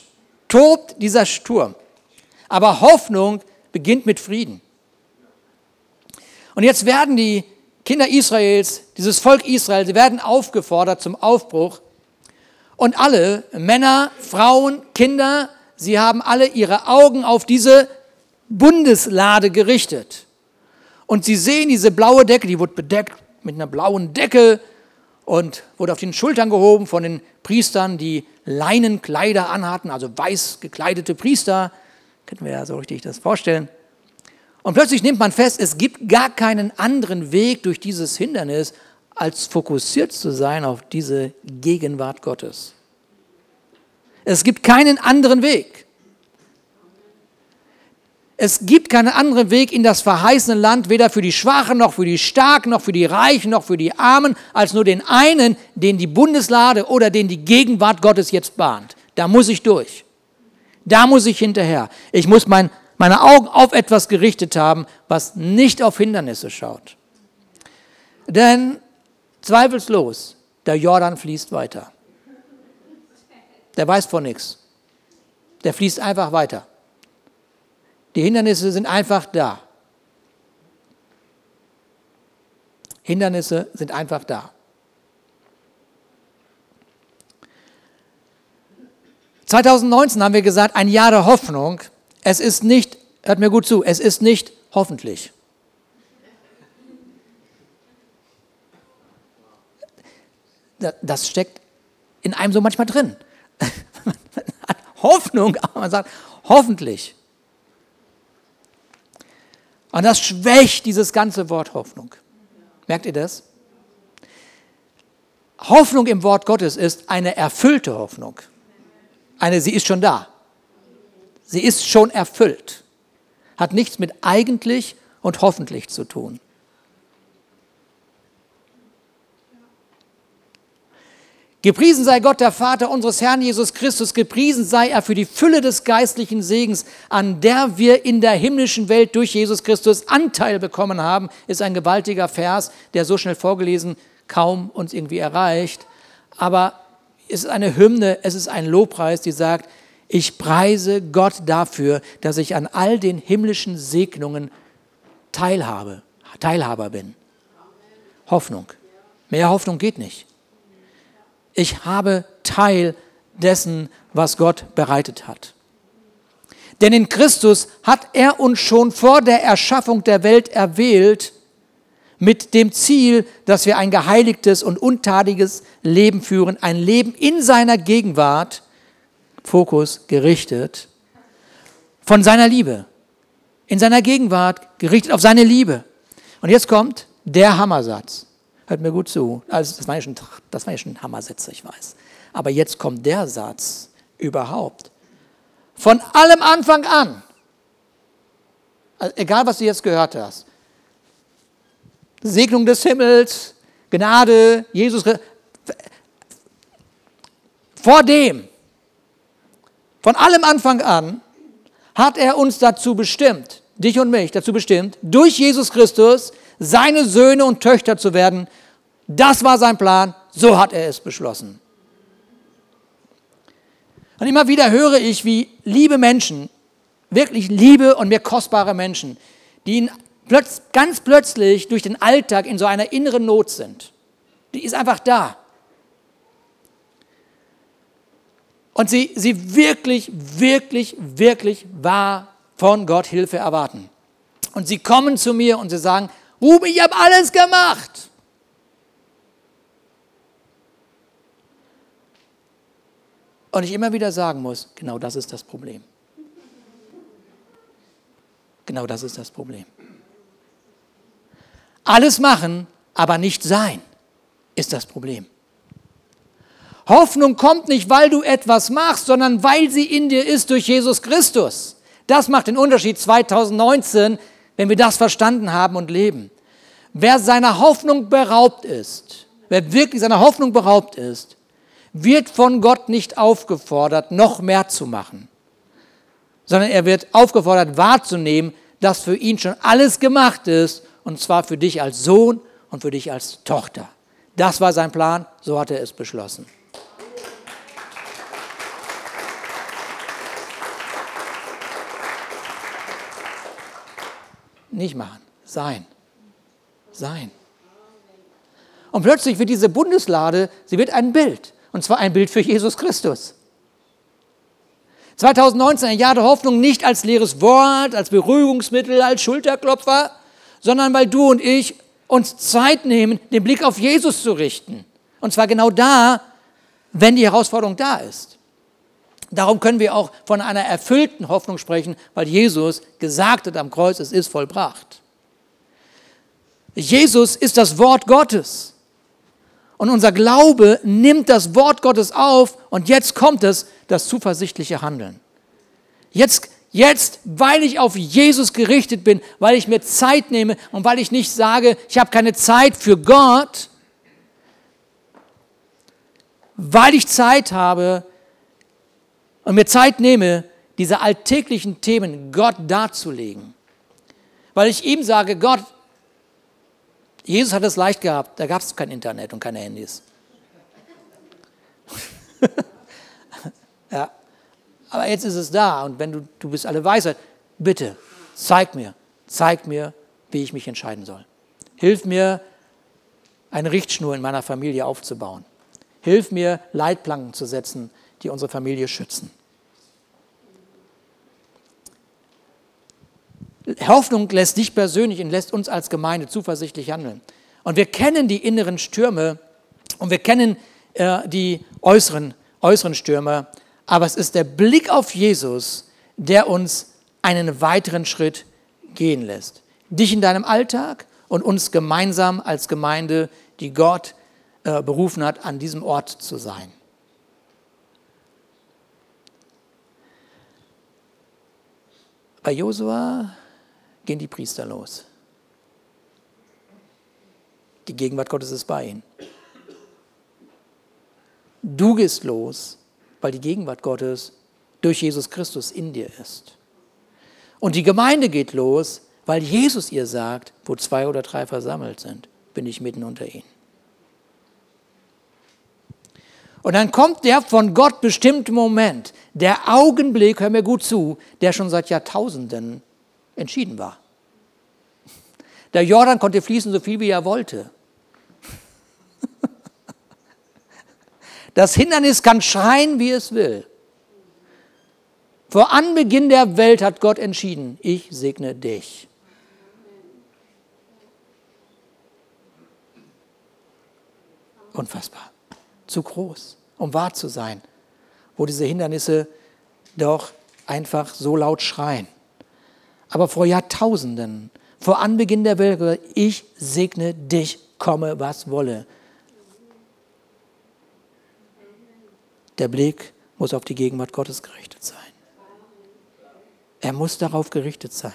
tobt dieser Sturm. Aber Hoffnung beginnt mit Frieden. Und jetzt werden die Kinder Israels, dieses Volk Israel, sie werden aufgefordert zum Aufbruch. Und alle, Männer, Frauen, Kinder, sie haben alle ihre Augen auf diese Bundeslade gerichtet. Und sie sehen diese blaue Decke, die wurde bedeckt mit einer blauen Decke und wurde auf den Schultern gehoben von den Priestern, die Leinenkleider anhatten, also weiß gekleidete Priester. Könnten wir ja so richtig das vorstellen. Und plötzlich nimmt man fest, es gibt gar keinen anderen Weg durch dieses Hindernis, als fokussiert zu sein auf diese Gegenwart Gottes. Es gibt keinen anderen Weg. Es gibt keinen anderen Weg in das verheißene Land, weder für die Schwachen noch für die Starken noch für die Reichen noch für die Armen, als nur den einen, den die Bundeslade oder den die Gegenwart Gottes jetzt bahnt. Da muss ich durch. Da muss ich hinterher. Ich muss mein, meine Augen auf etwas gerichtet haben, was nicht auf Hindernisse schaut. Denn zweifellos, der Jordan fließt weiter. Der weiß von nichts. Der fließt einfach weiter. Die Hindernisse sind einfach da. Hindernisse sind einfach da. 2019 haben wir gesagt, ein Jahr der Hoffnung. Es ist nicht, hört mir gut zu, es ist nicht hoffentlich. Das steckt in einem so manchmal drin. Man hat Hoffnung, aber man sagt hoffentlich. Und das schwächt dieses ganze Wort Hoffnung. Merkt ihr das? Hoffnung im Wort Gottes ist eine erfüllte Hoffnung. Eine, sie ist schon da. Sie ist schon erfüllt. Hat nichts mit eigentlich und hoffentlich zu tun. Gepriesen sei Gott, der Vater unseres Herrn Jesus Christus, gepriesen sei er für die Fülle des geistlichen Segens, an der wir in der himmlischen Welt durch Jesus Christus Anteil bekommen haben, ist ein gewaltiger Vers, der so schnell vorgelesen kaum uns irgendwie erreicht. Aber es ist eine Hymne, es ist ein Lobpreis, die sagt, ich preise Gott dafür, dass ich an all den himmlischen Segnungen teilhabe, Teilhaber bin. Hoffnung. Mehr Hoffnung geht nicht ich habe Teil dessen, was Gott bereitet hat. Denn in Christus hat er uns schon vor der Erschaffung der Welt erwählt, mit dem Ziel, dass wir ein geheiligtes und untadiges Leben führen, ein Leben in seiner Gegenwart, Fokus gerichtet, von seiner Liebe, in seiner Gegenwart gerichtet auf seine Liebe. Und jetzt kommt der Hammersatz. Hört mir gut zu. Also das, war ja schon, das war ja schon Hammersätze, ich weiß. Aber jetzt kommt der Satz überhaupt. Von allem Anfang an, also egal was du jetzt gehört hast, Segnung des Himmels, Gnade, Jesus, vor dem, von allem Anfang an, hat er uns dazu bestimmt, dich und mich dazu bestimmt, durch Jesus Christus seine Söhne und Töchter zu werden, das war sein Plan, so hat er es beschlossen. Und immer wieder höre ich, wie liebe Menschen, wirklich liebe und mir kostbare Menschen, die plötz, ganz plötzlich durch den Alltag in so einer inneren Not sind. Die ist einfach da. Und sie, sie wirklich, wirklich, wirklich wahr von Gott Hilfe erwarten. Und sie kommen zu mir und sie sagen, Ruben, ich habe alles gemacht. Und ich immer wieder sagen muss, genau das ist das Problem. Genau das ist das Problem. Alles machen, aber nicht sein, ist das Problem. Hoffnung kommt nicht, weil du etwas machst, sondern weil sie in dir ist durch Jesus Christus. Das macht den Unterschied 2019, wenn wir das verstanden haben und leben. Wer seiner Hoffnung beraubt ist, wer wirklich seiner Hoffnung beraubt ist, wird von Gott nicht aufgefordert, noch mehr zu machen, sondern er wird aufgefordert wahrzunehmen, dass für ihn schon alles gemacht ist, und zwar für dich als Sohn und für dich als Tochter. Das war sein Plan, so hat er es beschlossen. Nicht machen, sein. Sein. Und plötzlich wird diese Bundeslade, sie wird ein Bild. Und zwar ein Bild für Jesus Christus. 2019 ein Jahr der Hoffnung nicht als leeres Wort, als Beruhigungsmittel, als Schulterklopfer, sondern weil du und ich uns Zeit nehmen, den Blick auf Jesus zu richten. Und zwar genau da, wenn die Herausforderung da ist. Darum können wir auch von einer erfüllten Hoffnung sprechen, weil Jesus gesagt hat am Kreuz, es ist vollbracht. Jesus ist das Wort Gottes. Und unser Glaube nimmt das Wort Gottes auf und jetzt kommt es, das zuversichtliche Handeln. Jetzt, jetzt, weil ich auf Jesus gerichtet bin, weil ich mir Zeit nehme und weil ich nicht sage, ich habe keine Zeit für Gott, weil ich Zeit habe und mir Zeit nehme, diese alltäglichen Themen Gott darzulegen. Weil ich ihm sage, Gott, Jesus hat es leicht gehabt, da gab es kein Internet und keine Handys. ja. Aber jetzt ist es da und wenn du, du bist alle Weisheit, bitte, zeig mir, zeig mir, wie ich mich entscheiden soll. Hilf mir, eine Richtschnur in meiner Familie aufzubauen. Hilf mir, Leitplanken zu setzen, die unsere Familie schützen. Hoffnung lässt dich persönlich und lässt uns als Gemeinde zuversichtlich handeln. Und wir kennen die inneren Stürme und wir kennen äh, die äußeren, äußeren Stürme, aber es ist der Blick auf Jesus, der uns einen weiteren Schritt gehen lässt. Dich in deinem Alltag und uns gemeinsam als Gemeinde, die Gott äh, berufen hat, an diesem Ort zu sein. Bei Josua gehen die Priester los. Die Gegenwart Gottes ist bei ihnen. Du gehst los, weil die Gegenwart Gottes durch Jesus Christus in dir ist. Und die Gemeinde geht los, weil Jesus ihr sagt, wo zwei oder drei versammelt sind, bin ich mitten unter ihnen. Und dann kommt der von Gott bestimmte Moment, der Augenblick, hör mir gut zu, der schon seit Jahrtausenden entschieden war. Der Jordan konnte fließen, so viel wie er wollte. Das Hindernis kann schreien, wie es will. Vor Anbeginn der Welt hat Gott entschieden, ich segne dich. Unfassbar. Zu groß, um wahr zu sein, wo diese Hindernisse doch einfach so laut schreien. Aber vor Jahrtausenden, vor Anbeginn der Welt, ich segne dich, komme was wolle. Der Blick muss auf die Gegenwart Gottes gerichtet sein. Er muss darauf gerichtet sein.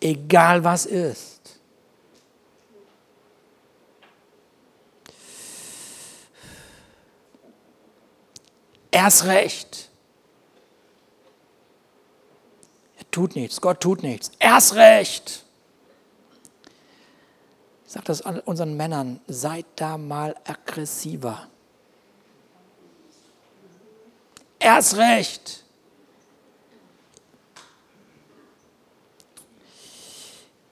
Egal was ist. Erst recht. Er tut nichts, Gott tut nichts. Erst recht. Ich sage das unseren Männern, seid da mal aggressiver. Erst recht.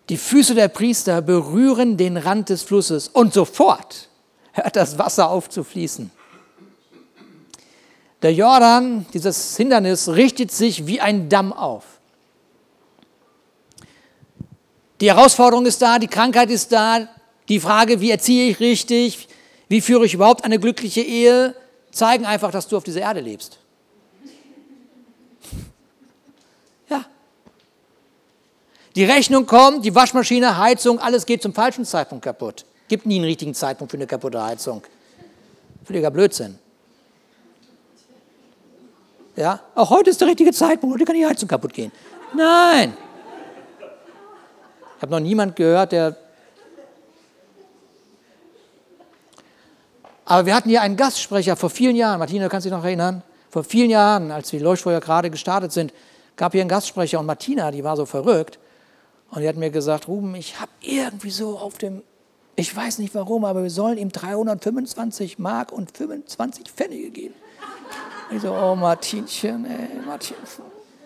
Die Füße der Priester berühren den Rand des Flusses und sofort hört das Wasser auf zu fließen. Der Jordan, dieses Hindernis, richtet sich wie ein Damm auf. Die Herausforderung ist da, die Krankheit ist da, die Frage, wie erziehe ich richtig, wie führe ich überhaupt eine glückliche Ehe, zeigen einfach, dass du auf dieser Erde lebst. Ja. Die Rechnung kommt, die Waschmaschine, Heizung, alles geht zum falschen Zeitpunkt kaputt. Gibt nie einen richtigen Zeitpunkt für eine kaputte Heizung. Völliger Blödsinn. Ja, auch heute ist der richtige Zeitpunkt, heute kann die Heizung kaputt gehen. Nein. Ich habe noch niemand gehört, der. Aber wir hatten hier einen Gastsprecher vor vielen Jahren. Martina, kannst du dich noch erinnern? Vor vielen Jahren, als die Leuchtfeuer gerade gestartet sind, gab hier einen Gastsprecher und Martina, die war so verrückt. Und die hat mir gesagt, Ruben, ich habe irgendwie so auf dem, ich weiß nicht warum, aber wir sollen ihm 325 Mark und 25 Pfennige geben. Ich so, oh Martinchen, ey, Martin,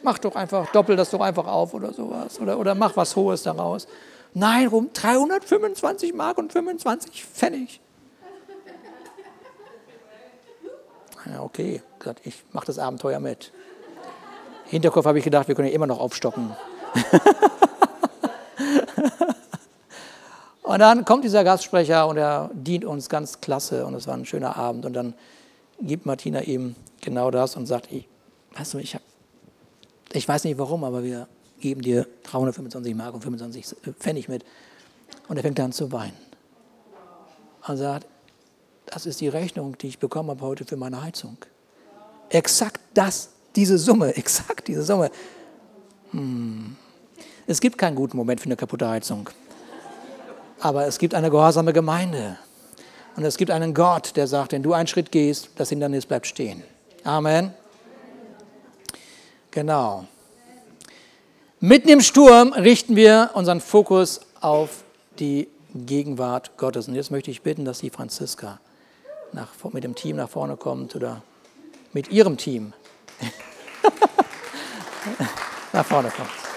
mach doch einfach, doppel das doch einfach auf oder sowas. Oder, oder mach was Hohes daraus. Nein, rum 325 Mark und 25 Pfennig. Ja, okay, ich mache das Abenteuer mit. Hinterkopf habe ich gedacht, wir können ja immer noch aufstocken. und dann kommt dieser Gastsprecher und er dient uns ganz klasse und es war ein schöner Abend. Und dann gibt Martina ihm genau das und sagt, ich, weißt du, ich, hab, ich weiß nicht warum, aber wir geben dir 325 Mark und 25 Pfennig mit. Und er fängt an zu weinen. Und sagt, das ist die Rechnung, die ich bekommen habe heute für meine Heizung. Exakt das, diese Summe, exakt diese Summe. Hm. Es gibt keinen guten Moment für eine kaputte Heizung. Aber es gibt eine gehorsame Gemeinde. Und es gibt einen Gott, der sagt, wenn du einen Schritt gehst, das Hindernis bleibt stehen. Amen. Genau. Mitten im Sturm richten wir unseren Fokus auf die Gegenwart Gottes. Und jetzt möchte ich bitten, dass die Franziska nach, mit dem Team nach vorne kommt oder mit ihrem Team nach vorne kommt.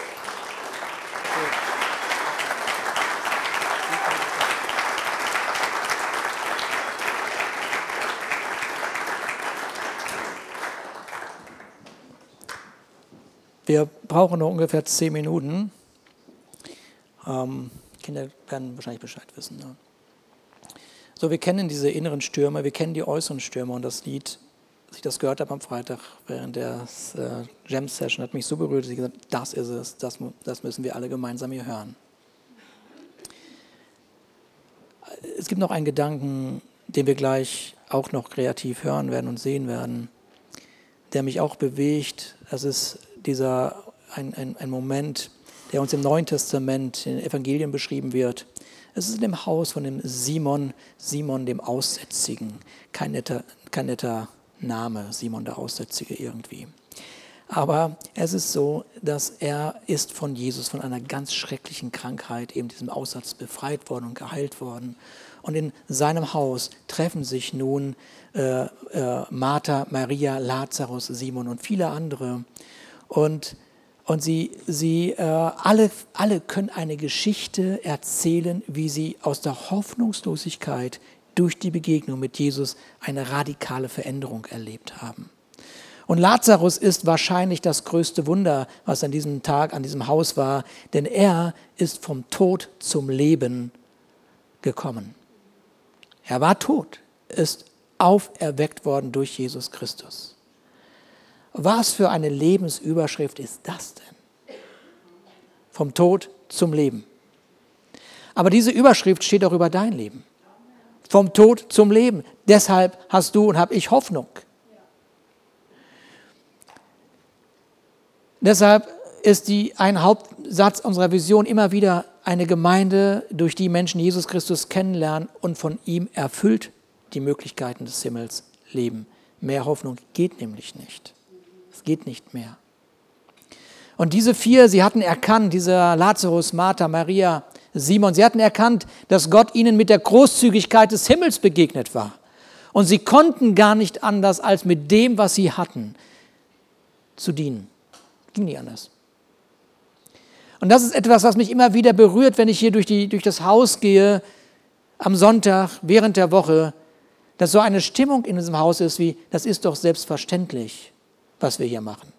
Wir brauchen noch ungefähr zehn Minuten. Ähm, Kinder werden wahrscheinlich Bescheid wissen. Ne? So, wir kennen diese inneren Stürme, wir kennen die äußeren Stürme und das Lied, als ich das gehört habe am Freitag während der äh, Jam-Session, hat mich so berührt, dass ich gesagt habe, das ist es, das, das müssen wir alle gemeinsam hier hören. Es gibt noch einen Gedanken, den wir gleich auch noch kreativ hören werden und sehen werden, der mich auch bewegt. Das ist dieser ein, ein, ein Moment, der uns im Neuen Testament in den Evangelien beschrieben wird. Es ist in dem Haus von dem Simon, Simon dem Aussätzigen. Kein netter, kein netter Name, Simon der Aussätzige irgendwie. Aber es ist so, dass er ist von Jesus, von einer ganz schrecklichen Krankheit, eben diesem Aussatz befreit worden und geheilt worden. Und in seinem Haus treffen sich nun äh, äh, Martha, Maria, Lazarus, Simon und viele andere. Und, und sie, sie äh, alle, alle können eine Geschichte erzählen, wie sie aus der Hoffnungslosigkeit durch die Begegnung mit Jesus eine radikale Veränderung erlebt haben. Und Lazarus ist wahrscheinlich das größte Wunder, was an diesem Tag, an diesem Haus war, denn er ist vom Tod zum Leben gekommen. Er war tot, ist auferweckt worden durch Jesus Christus. Was für eine Lebensüberschrift ist das denn? Vom Tod zum Leben. Aber diese Überschrift steht auch über dein Leben. Vom Tod zum Leben. Deshalb hast du und habe ich Hoffnung. Deshalb ist die, ein Hauptsatz unserer Vision immer wieder eine Gemeinde, durch die Menschen Jesus Christus kennenlernen und von ihm erfüllt die Möglichkeiten des Himmels leben. Mehr Hoffnung geht nämlich nicht. Geht nicht mehr. Und diese vier, sie hatten erkannt, dieser Lazarus, Martha, Maria, Simon, sie hatten erkannt, dass Gott ihnen mit der Großzügigkeit des Himmels begegnet war. Und sie konnten gar nicht anders, als mit dem, was sie hatten, zu dienen. Ging nie anders. Und das ist etwas, was mich immer wieder berührt, wenn ich hier durch, die, durch das Haus gehe, am Sonntag, während der Woche, dass so eine Stimmung in diesem Haus ist wie, das ist doch selbstverständlich, was wir hier machen.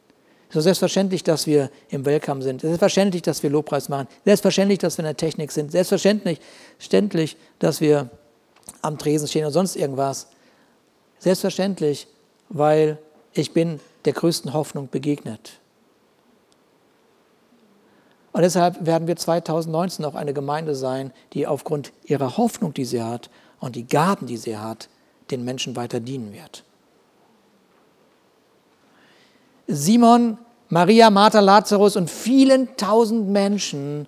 Es ist selbstverständlich, dass wir im Welcome sind. Selbstverständlich, dass wir Lobpreis machen. Selbstverständlich, dass wir in der Technik sind. Selbstverständlich, dass wir am Tresen stehen oder sonst irgendwas. Selbstverständlich, weil ich bin der größten Hoffnung begegnet. Und deshalb werden wir 2019 auch eine Gemeinde sein, die aufgrund ihrer Hoffnung, die sie hat und die Gaben, die sie hat, den Menschen weiter dienen wird. Simon, Maria, Martha, Lazarus und vielen tausend Menschen,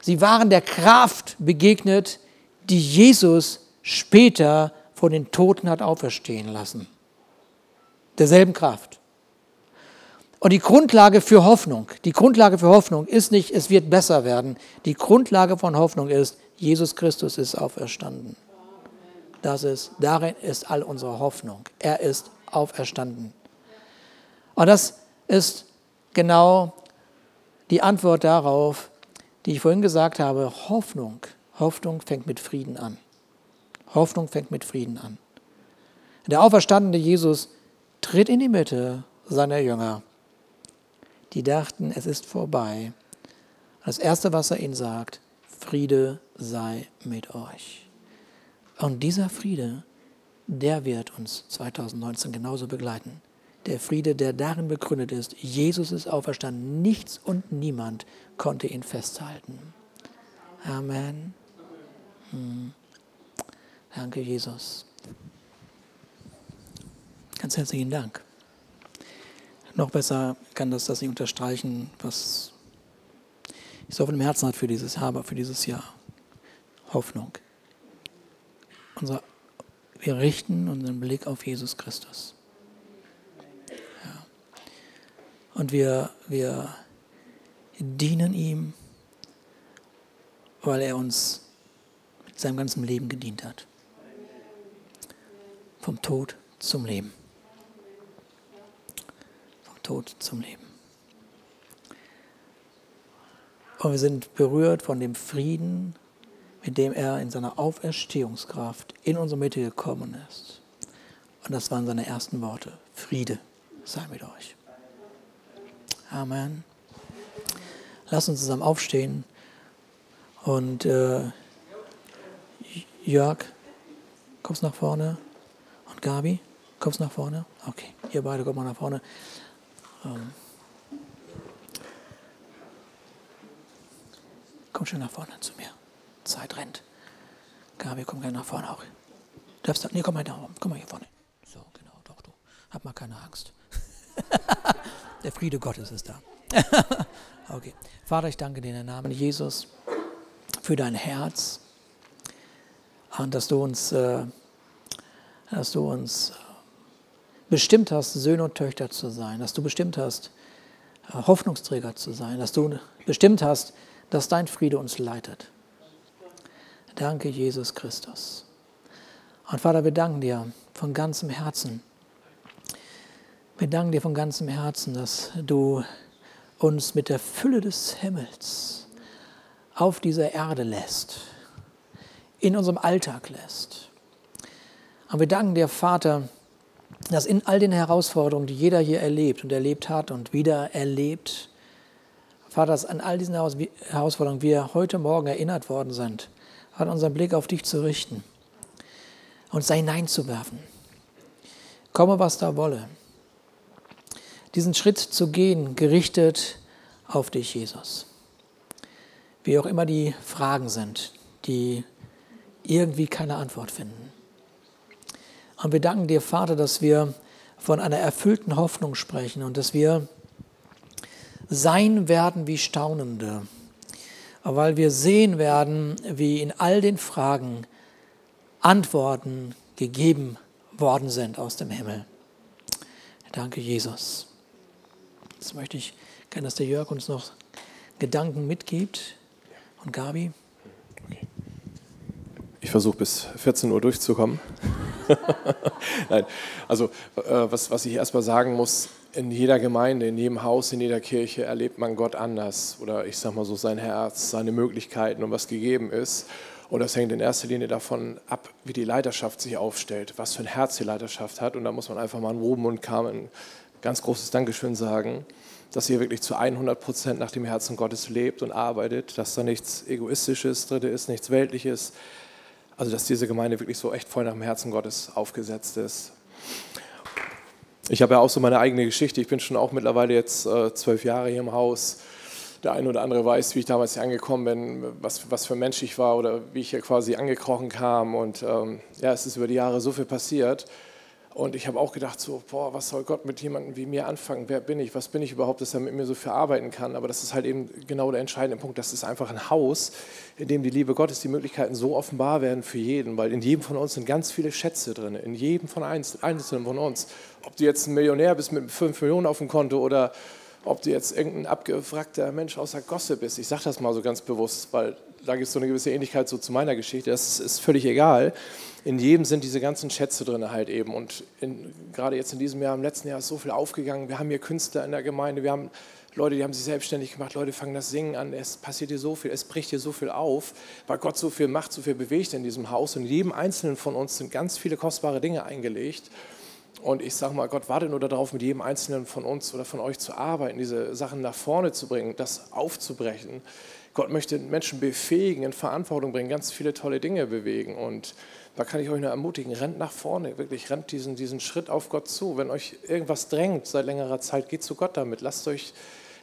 sie waren der Kraft begegnet, die Jesus später von den Toten hat auferstehen lassen. Derselben Kraft. Und die Grundlage für Hoffnung, die Grundlage für Hoffnung ist nicht, es wird besser werden. Die Grundlage von Hoffnung ist, Jesus Christus ist auferstanden. Das ist, darin ist all unsere Hoffnung. Er ist auferstanden. Und das ist genau die Antwort darauf, die ich vorhin gesagt habe. Hoffnung, Hoffnung fängt mit Frieden an. Hoffnung fängt mit Frieden an. Der auferstandene Jesus tritt in die Mitte seiner Jünger die dachten, es ist vorbei. Das Erste, was er ihnen sagt, Friede sei mit euch. Und dieser Friede, der wird uns 2019 genauso begleiten. Der Friede, der darin begründet ist, Jesus ist auferstanden, nichts und niemand konnte ihn festhalten. Amen. Hm. Danke, Jesus. Ganz herzlichen Dank. Noch besser kann das das nicht unterstreichen, was ich so auf dem Herzen hat für dieses habe, für dieses Jahr. Hoffnung. Unser, wir richten unseren Blick auf Jesus Christus. Ja. Und wir, wir dienen ihm, weil er uns mit seinem ganzen Leben gedient hat. Vom Tod zum Leben. Tod zum Leben. Und wir sind berührt von dem Frieden, mit dem er in seiner Auferstehungskraft in unsere Mitte gekommen ist. Und das waren seine ersten Worte. Friede sei mit euch. Amen. Lass uns zusammen aufstehen. Und äh, Jörg, kommst nach vorne. Und Gabi, kommst nach vorne. Okay, ihr beide kommt mal nach vorne. Ähm, komm schon nach vorne zu mir. Zeit rennt. Gabi, komm gerne nach vorne auch. Darfst, nee, komm mal da, komm mal hier vorne. So, genau, doch, du. Hab mal keine Angst. Der Friede Gottes ist da. okay. Vater, ich danke dir in den Namen Jesus für dein Herz und dass du uns, äh, dass du uns bestimmt hast, Söhne und Töchter zu sein, dass du bestimmt hast, äh, Hoffnungsträger zu sein, dass du bestimmt hast, dass dein Friede uns leitet. Danke, Jesus Christus. Und Vater, wir danken dir von ganzem Herzen. Wir danken dir von ganzem Herzen, dass du uns mit der Fülle des Himmels auf dieser Erde lässt, in unserem Alltag lässt. Und wir danken dir, Vater, dass in all den Herausforderungen, die jeder hier erlebt und erlebt hat und wieder erlebt, Vater, dass an all diesen Herausforderungen wir heute Morgen erinnert worden sind, hat unseren Blick auf dich zu richten uns da hineinzuwerfen. Komme, was da wolle. Diesen Schritt zu gehen, gerichtet auf dich, Jesus. Wie auch immer die Fragen sind, die irgendwie keine Antwort finden. Und wir danken dir, Vater, dass wir von einer erfüllten Hoffnung sprechen und dass wir sein werden wie Staunende, weil wir sehen werden, wie in all den Fragen Antworten gegeben worden sind aus dem Himmel. Danke, Jesus. Jetzt möchte ich gerne, dass der Jörg uns noch Gedanken mitgibt. Und Gabi? Ich versuche bis 14 Uhr durchzukommen. Nein, also äh, was, was ich erstmal sagen muss, in jeder Gemeinde, in jedem Haus, in jeder Kirche erlebt man Gott anders. Oder ich sage mal so sein Herz, seine Möglichkeiten und was gegeben ist. Und das hängt in erster Linie davon ab, wie die Leiterschaft sich aufstellt, was für ein Herz die Leiterschaft hat. Und da muss man einfach mal in Ruben und Carmen ein ganz großes Dankeschön sagen, dass ihr wirklich zu 100 Prozent nach dem Herzen Gottes lebt und arbeitet, dass da nichts Egoistisches drin ist, nichts Weltliches. Also, dass diese Gemeinde wirklich so echt voll nach dem Herzen Gottes aufgesetzt ist. Ich habe ja auch so meine eigene Geschichte. Ich bin schon auch mittlerweile jetzt äh, zwölf Jahre hier im Haus der eine oder andere weiß, wie ich damals hier angekommen bin, was, was für ein Mensch ich war oder wie ich hier quasi angekrochen kam. Und ähm, ja, es ist über die Jahre so viel passiert. Und ich habe auch gedacht, so, boah, was soll Gott mit jemandem wie mir anfangen? Wer bin ich? Was bin ich überhaupt, dass er mit mir so viel arbeiten kann? Aber das ist halt eben genau der entscheidende Punkt. Das ist einfach ein Haus, in dem die Liebe Gottes, die Möglichkeiten so offenbar werden für jeden, weil in jedem von uns sind ganz viele Schätze drin, in jedem von Einzelnen von uns. Ob du jetzt ein Millionär bist mit 5 Millionen auf dem Konto oder ob du jetzt irgendein abgewrackter Mensch aus der Gosse bist. Ich sage das mal so ganz bewusst, weil da gibt es so eine gewisse Ähnlichkeit so zu meiner Geschichte. Das ist völlig egal. In jedem sind diese ganzen Schätze drin halt eben. Und in, gerade jetzt in diesem Jahr, im letzten Jahr ist so viel aufgegangen. Wir haben hier Künstler in der Gemeinde, wir haben Leute, die haben sich selbstständig gemacht, Leute fangen das Singen an, es passiert hier so viel, es bricht hier so viel auf, weil Gott so viel macht, so viel bewegt in diesem Haus. Und in jedem Einzelnen von uns sind ganz viele kostbare Dinge eingelegt. Und ich sage mal, Gott wartet nur darauf, mit jedem Einzelnen von uns oder von euch zu arbeiten, diese Sachen nach vorne zu bringen, das aufzubrechen. Gott möchte Menschen befähigen, in Verantwortung bringen, ganz viele tolle Dinge bewegen. Und da kann ich euch nur ermutigen, rennt nach vorne, wirklich rennt diesen, diesen Schritt auf Gott zu. Wenn euch irgendwas drängt seit längerer Zeit, geht zu Gott damit. Lasst euch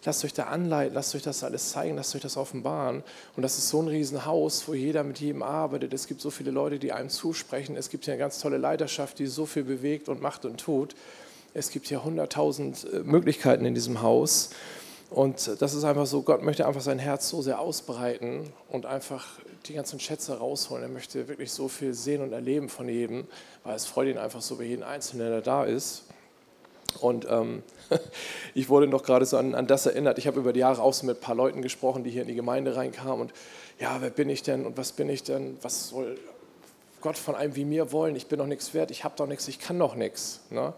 lasst euch da anleiten, lasst euch das alles zeigen, lasst euch das offenbaren. Und das ist so ein Riesenhaus, wo jeder mit jedem arbeitet. Es gibt so viele Leute, die einem zusprechen. Es gibt hier eine ganz tolle Leiterschaft, die so viel bewegt und macht und tut. Es gibt hier hunderttausend äh, Möglichkeiten in diesem Haus. Und das ist einfach so, Gott möchte einfach sein Herz so sehr ausbreiten und einfach die ganzen Schätze rausholen. Er möchte wirklich so viel sehen und erleben von jedem, weil es freut ihn einfach so über jeden Einzelnen, der da ist. Und ähm, ich wurde noch gerade so an, an das erinnert. Ich habe über die Jahre auch so mit ein paar Leuten gesprochen, die hier in die Gemeinde reinkamen. Und ja, wer bin ich denn und was bin ich denn? Was soll Gott von einem wie mir wollen? Ich bin doch nichts wert, ich habe doch nichts, ich kann doch nichts. Ne?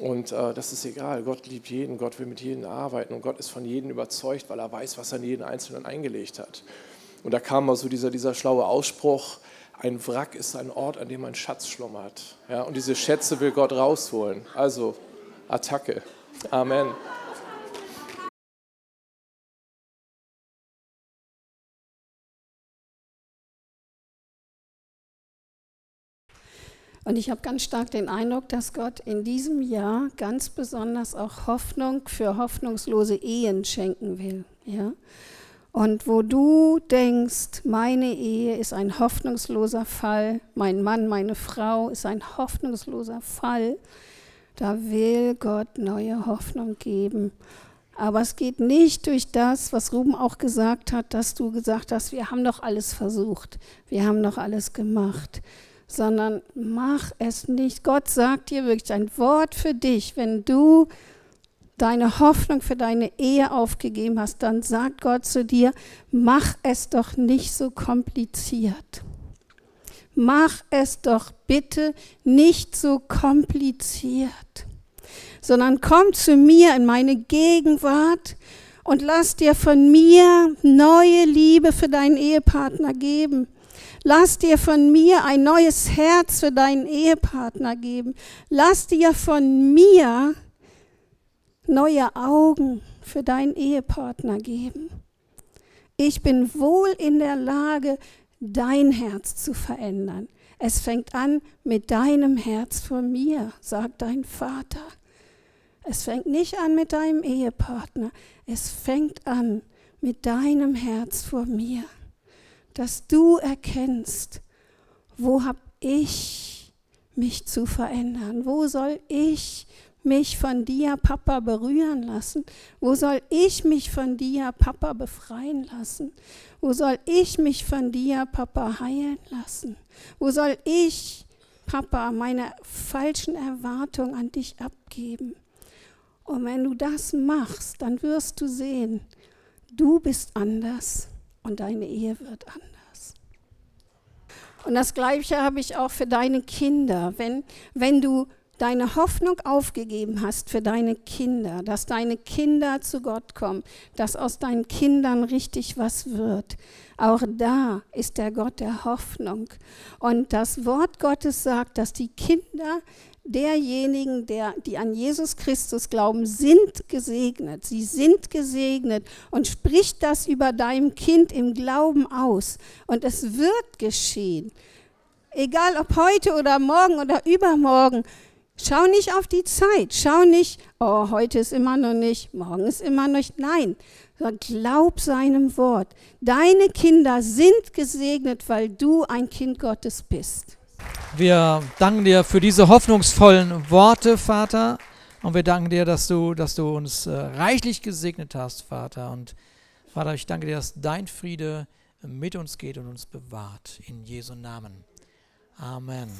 Und äh, das ist egal. Gott liebt jeden, Gott will mit jedem arbeiten und Gott ist von jedem überzeugt, weil er weiß, was er in jeden Einzelnen eingelegt hat. Und da kam mal so dieser, dieser schlaue Ausspruch, ein Wrack ist ein Ort, an dem ein Schatz schlummert. Ja, und diese Schätze will Gott rausholen. Also Attacke. Amen. Und ich habe ganz stark den Eindruck, dass Gott in diesem Jahr ganz besonders auch Hoffnung für hoffnungslose Ehen schenken will. Ja? Und wo du denkst, meine Ehe ist ein hoffnungsloser Fall, mein Mann, meine Frau ist ein hoffnungsloser Fall, da will Gott neue Hoffnung geben. Aber es geht nicht durch das, was Ruben auch gesagt hat, dass du gesagt hast, wir haben doch alles versucht, wir haben doch alles gemacht, sondern mach es nicht. Gott sagt dir wirklich ein Wort für dich, wenn du deine Hoffnung für deine Ehe aufgegeben hast, dann sagt Gott zu dir, mach es doch nicht so kompliziert. Mach es doch bitte nicht so kompliziert, sondern komm zu mir in meine Gegenwart und lass dir von mir neue Liebe für deinen Ehepartner geben. Lass dir von mir ein neues Herz für deinen Ehepartner geben. Lass dir von mir neue Augen für deinen Ehepartner geben. Ich bin wohl in der Lage, dein Herz zu verändern. Es fängt an mit deinem Herz vor mir, sagt dein Vater. Es fängt nicht an mit deinem Ehepartner. Es fängt an mit deinem Herz vor mir. Dass du erkennst, wo habe ich mich zu verändern? Wo soll ich mich von dir, Papa, berühren lassen? Wo soll ich mich von dir, Papa, befreien lassen? Wo soll ich mich von dir, Papa, heilen lassen? Wo soll ich, Papa, meine falschen Erwartungen an dich abgeben? Und wenn du das machst, dann wirst du sehen, du bist anders und deine Ehe wird anders. Und das Gleiche habe ich auch für deine Kinder. Wenn, wenn du deine Hoffnung aufgegeben hast für deine Kinder, dass deine Kinder zu Gott kommen, dass aus deinen Kindern richtig was wird. Auch da ist der Gott der Hoffnung. Und das Wort Gottes sagt, dass die Kinder derjenigen, der, die an Jesus Christus glauben, sind gesegnet. Sie sind gesegnet und spricht das über deinem Kind im Glauben aus. Und es wird geschehen. Egal ob heute oder morgen oder übermorgen, Schau nicht auf die Zeit. Schau nicht, oh, heute ist immer noch nicht, morgen ist immer noch nicht. Nein, glaub seinem Wort. Deine Kinder sind gesegnet, weil du ein Kind Gottes bist. Wir danken dir für diese hoffnungsvollen Worte, Vater. Und wir danken dir, dass du, dass du uns äh, reichlich gesegnet hast, Vater. Und Vater, ich danke dir, dass dein Friede mit uns geht und uns bewahrt. In Jesu Namen. Amen.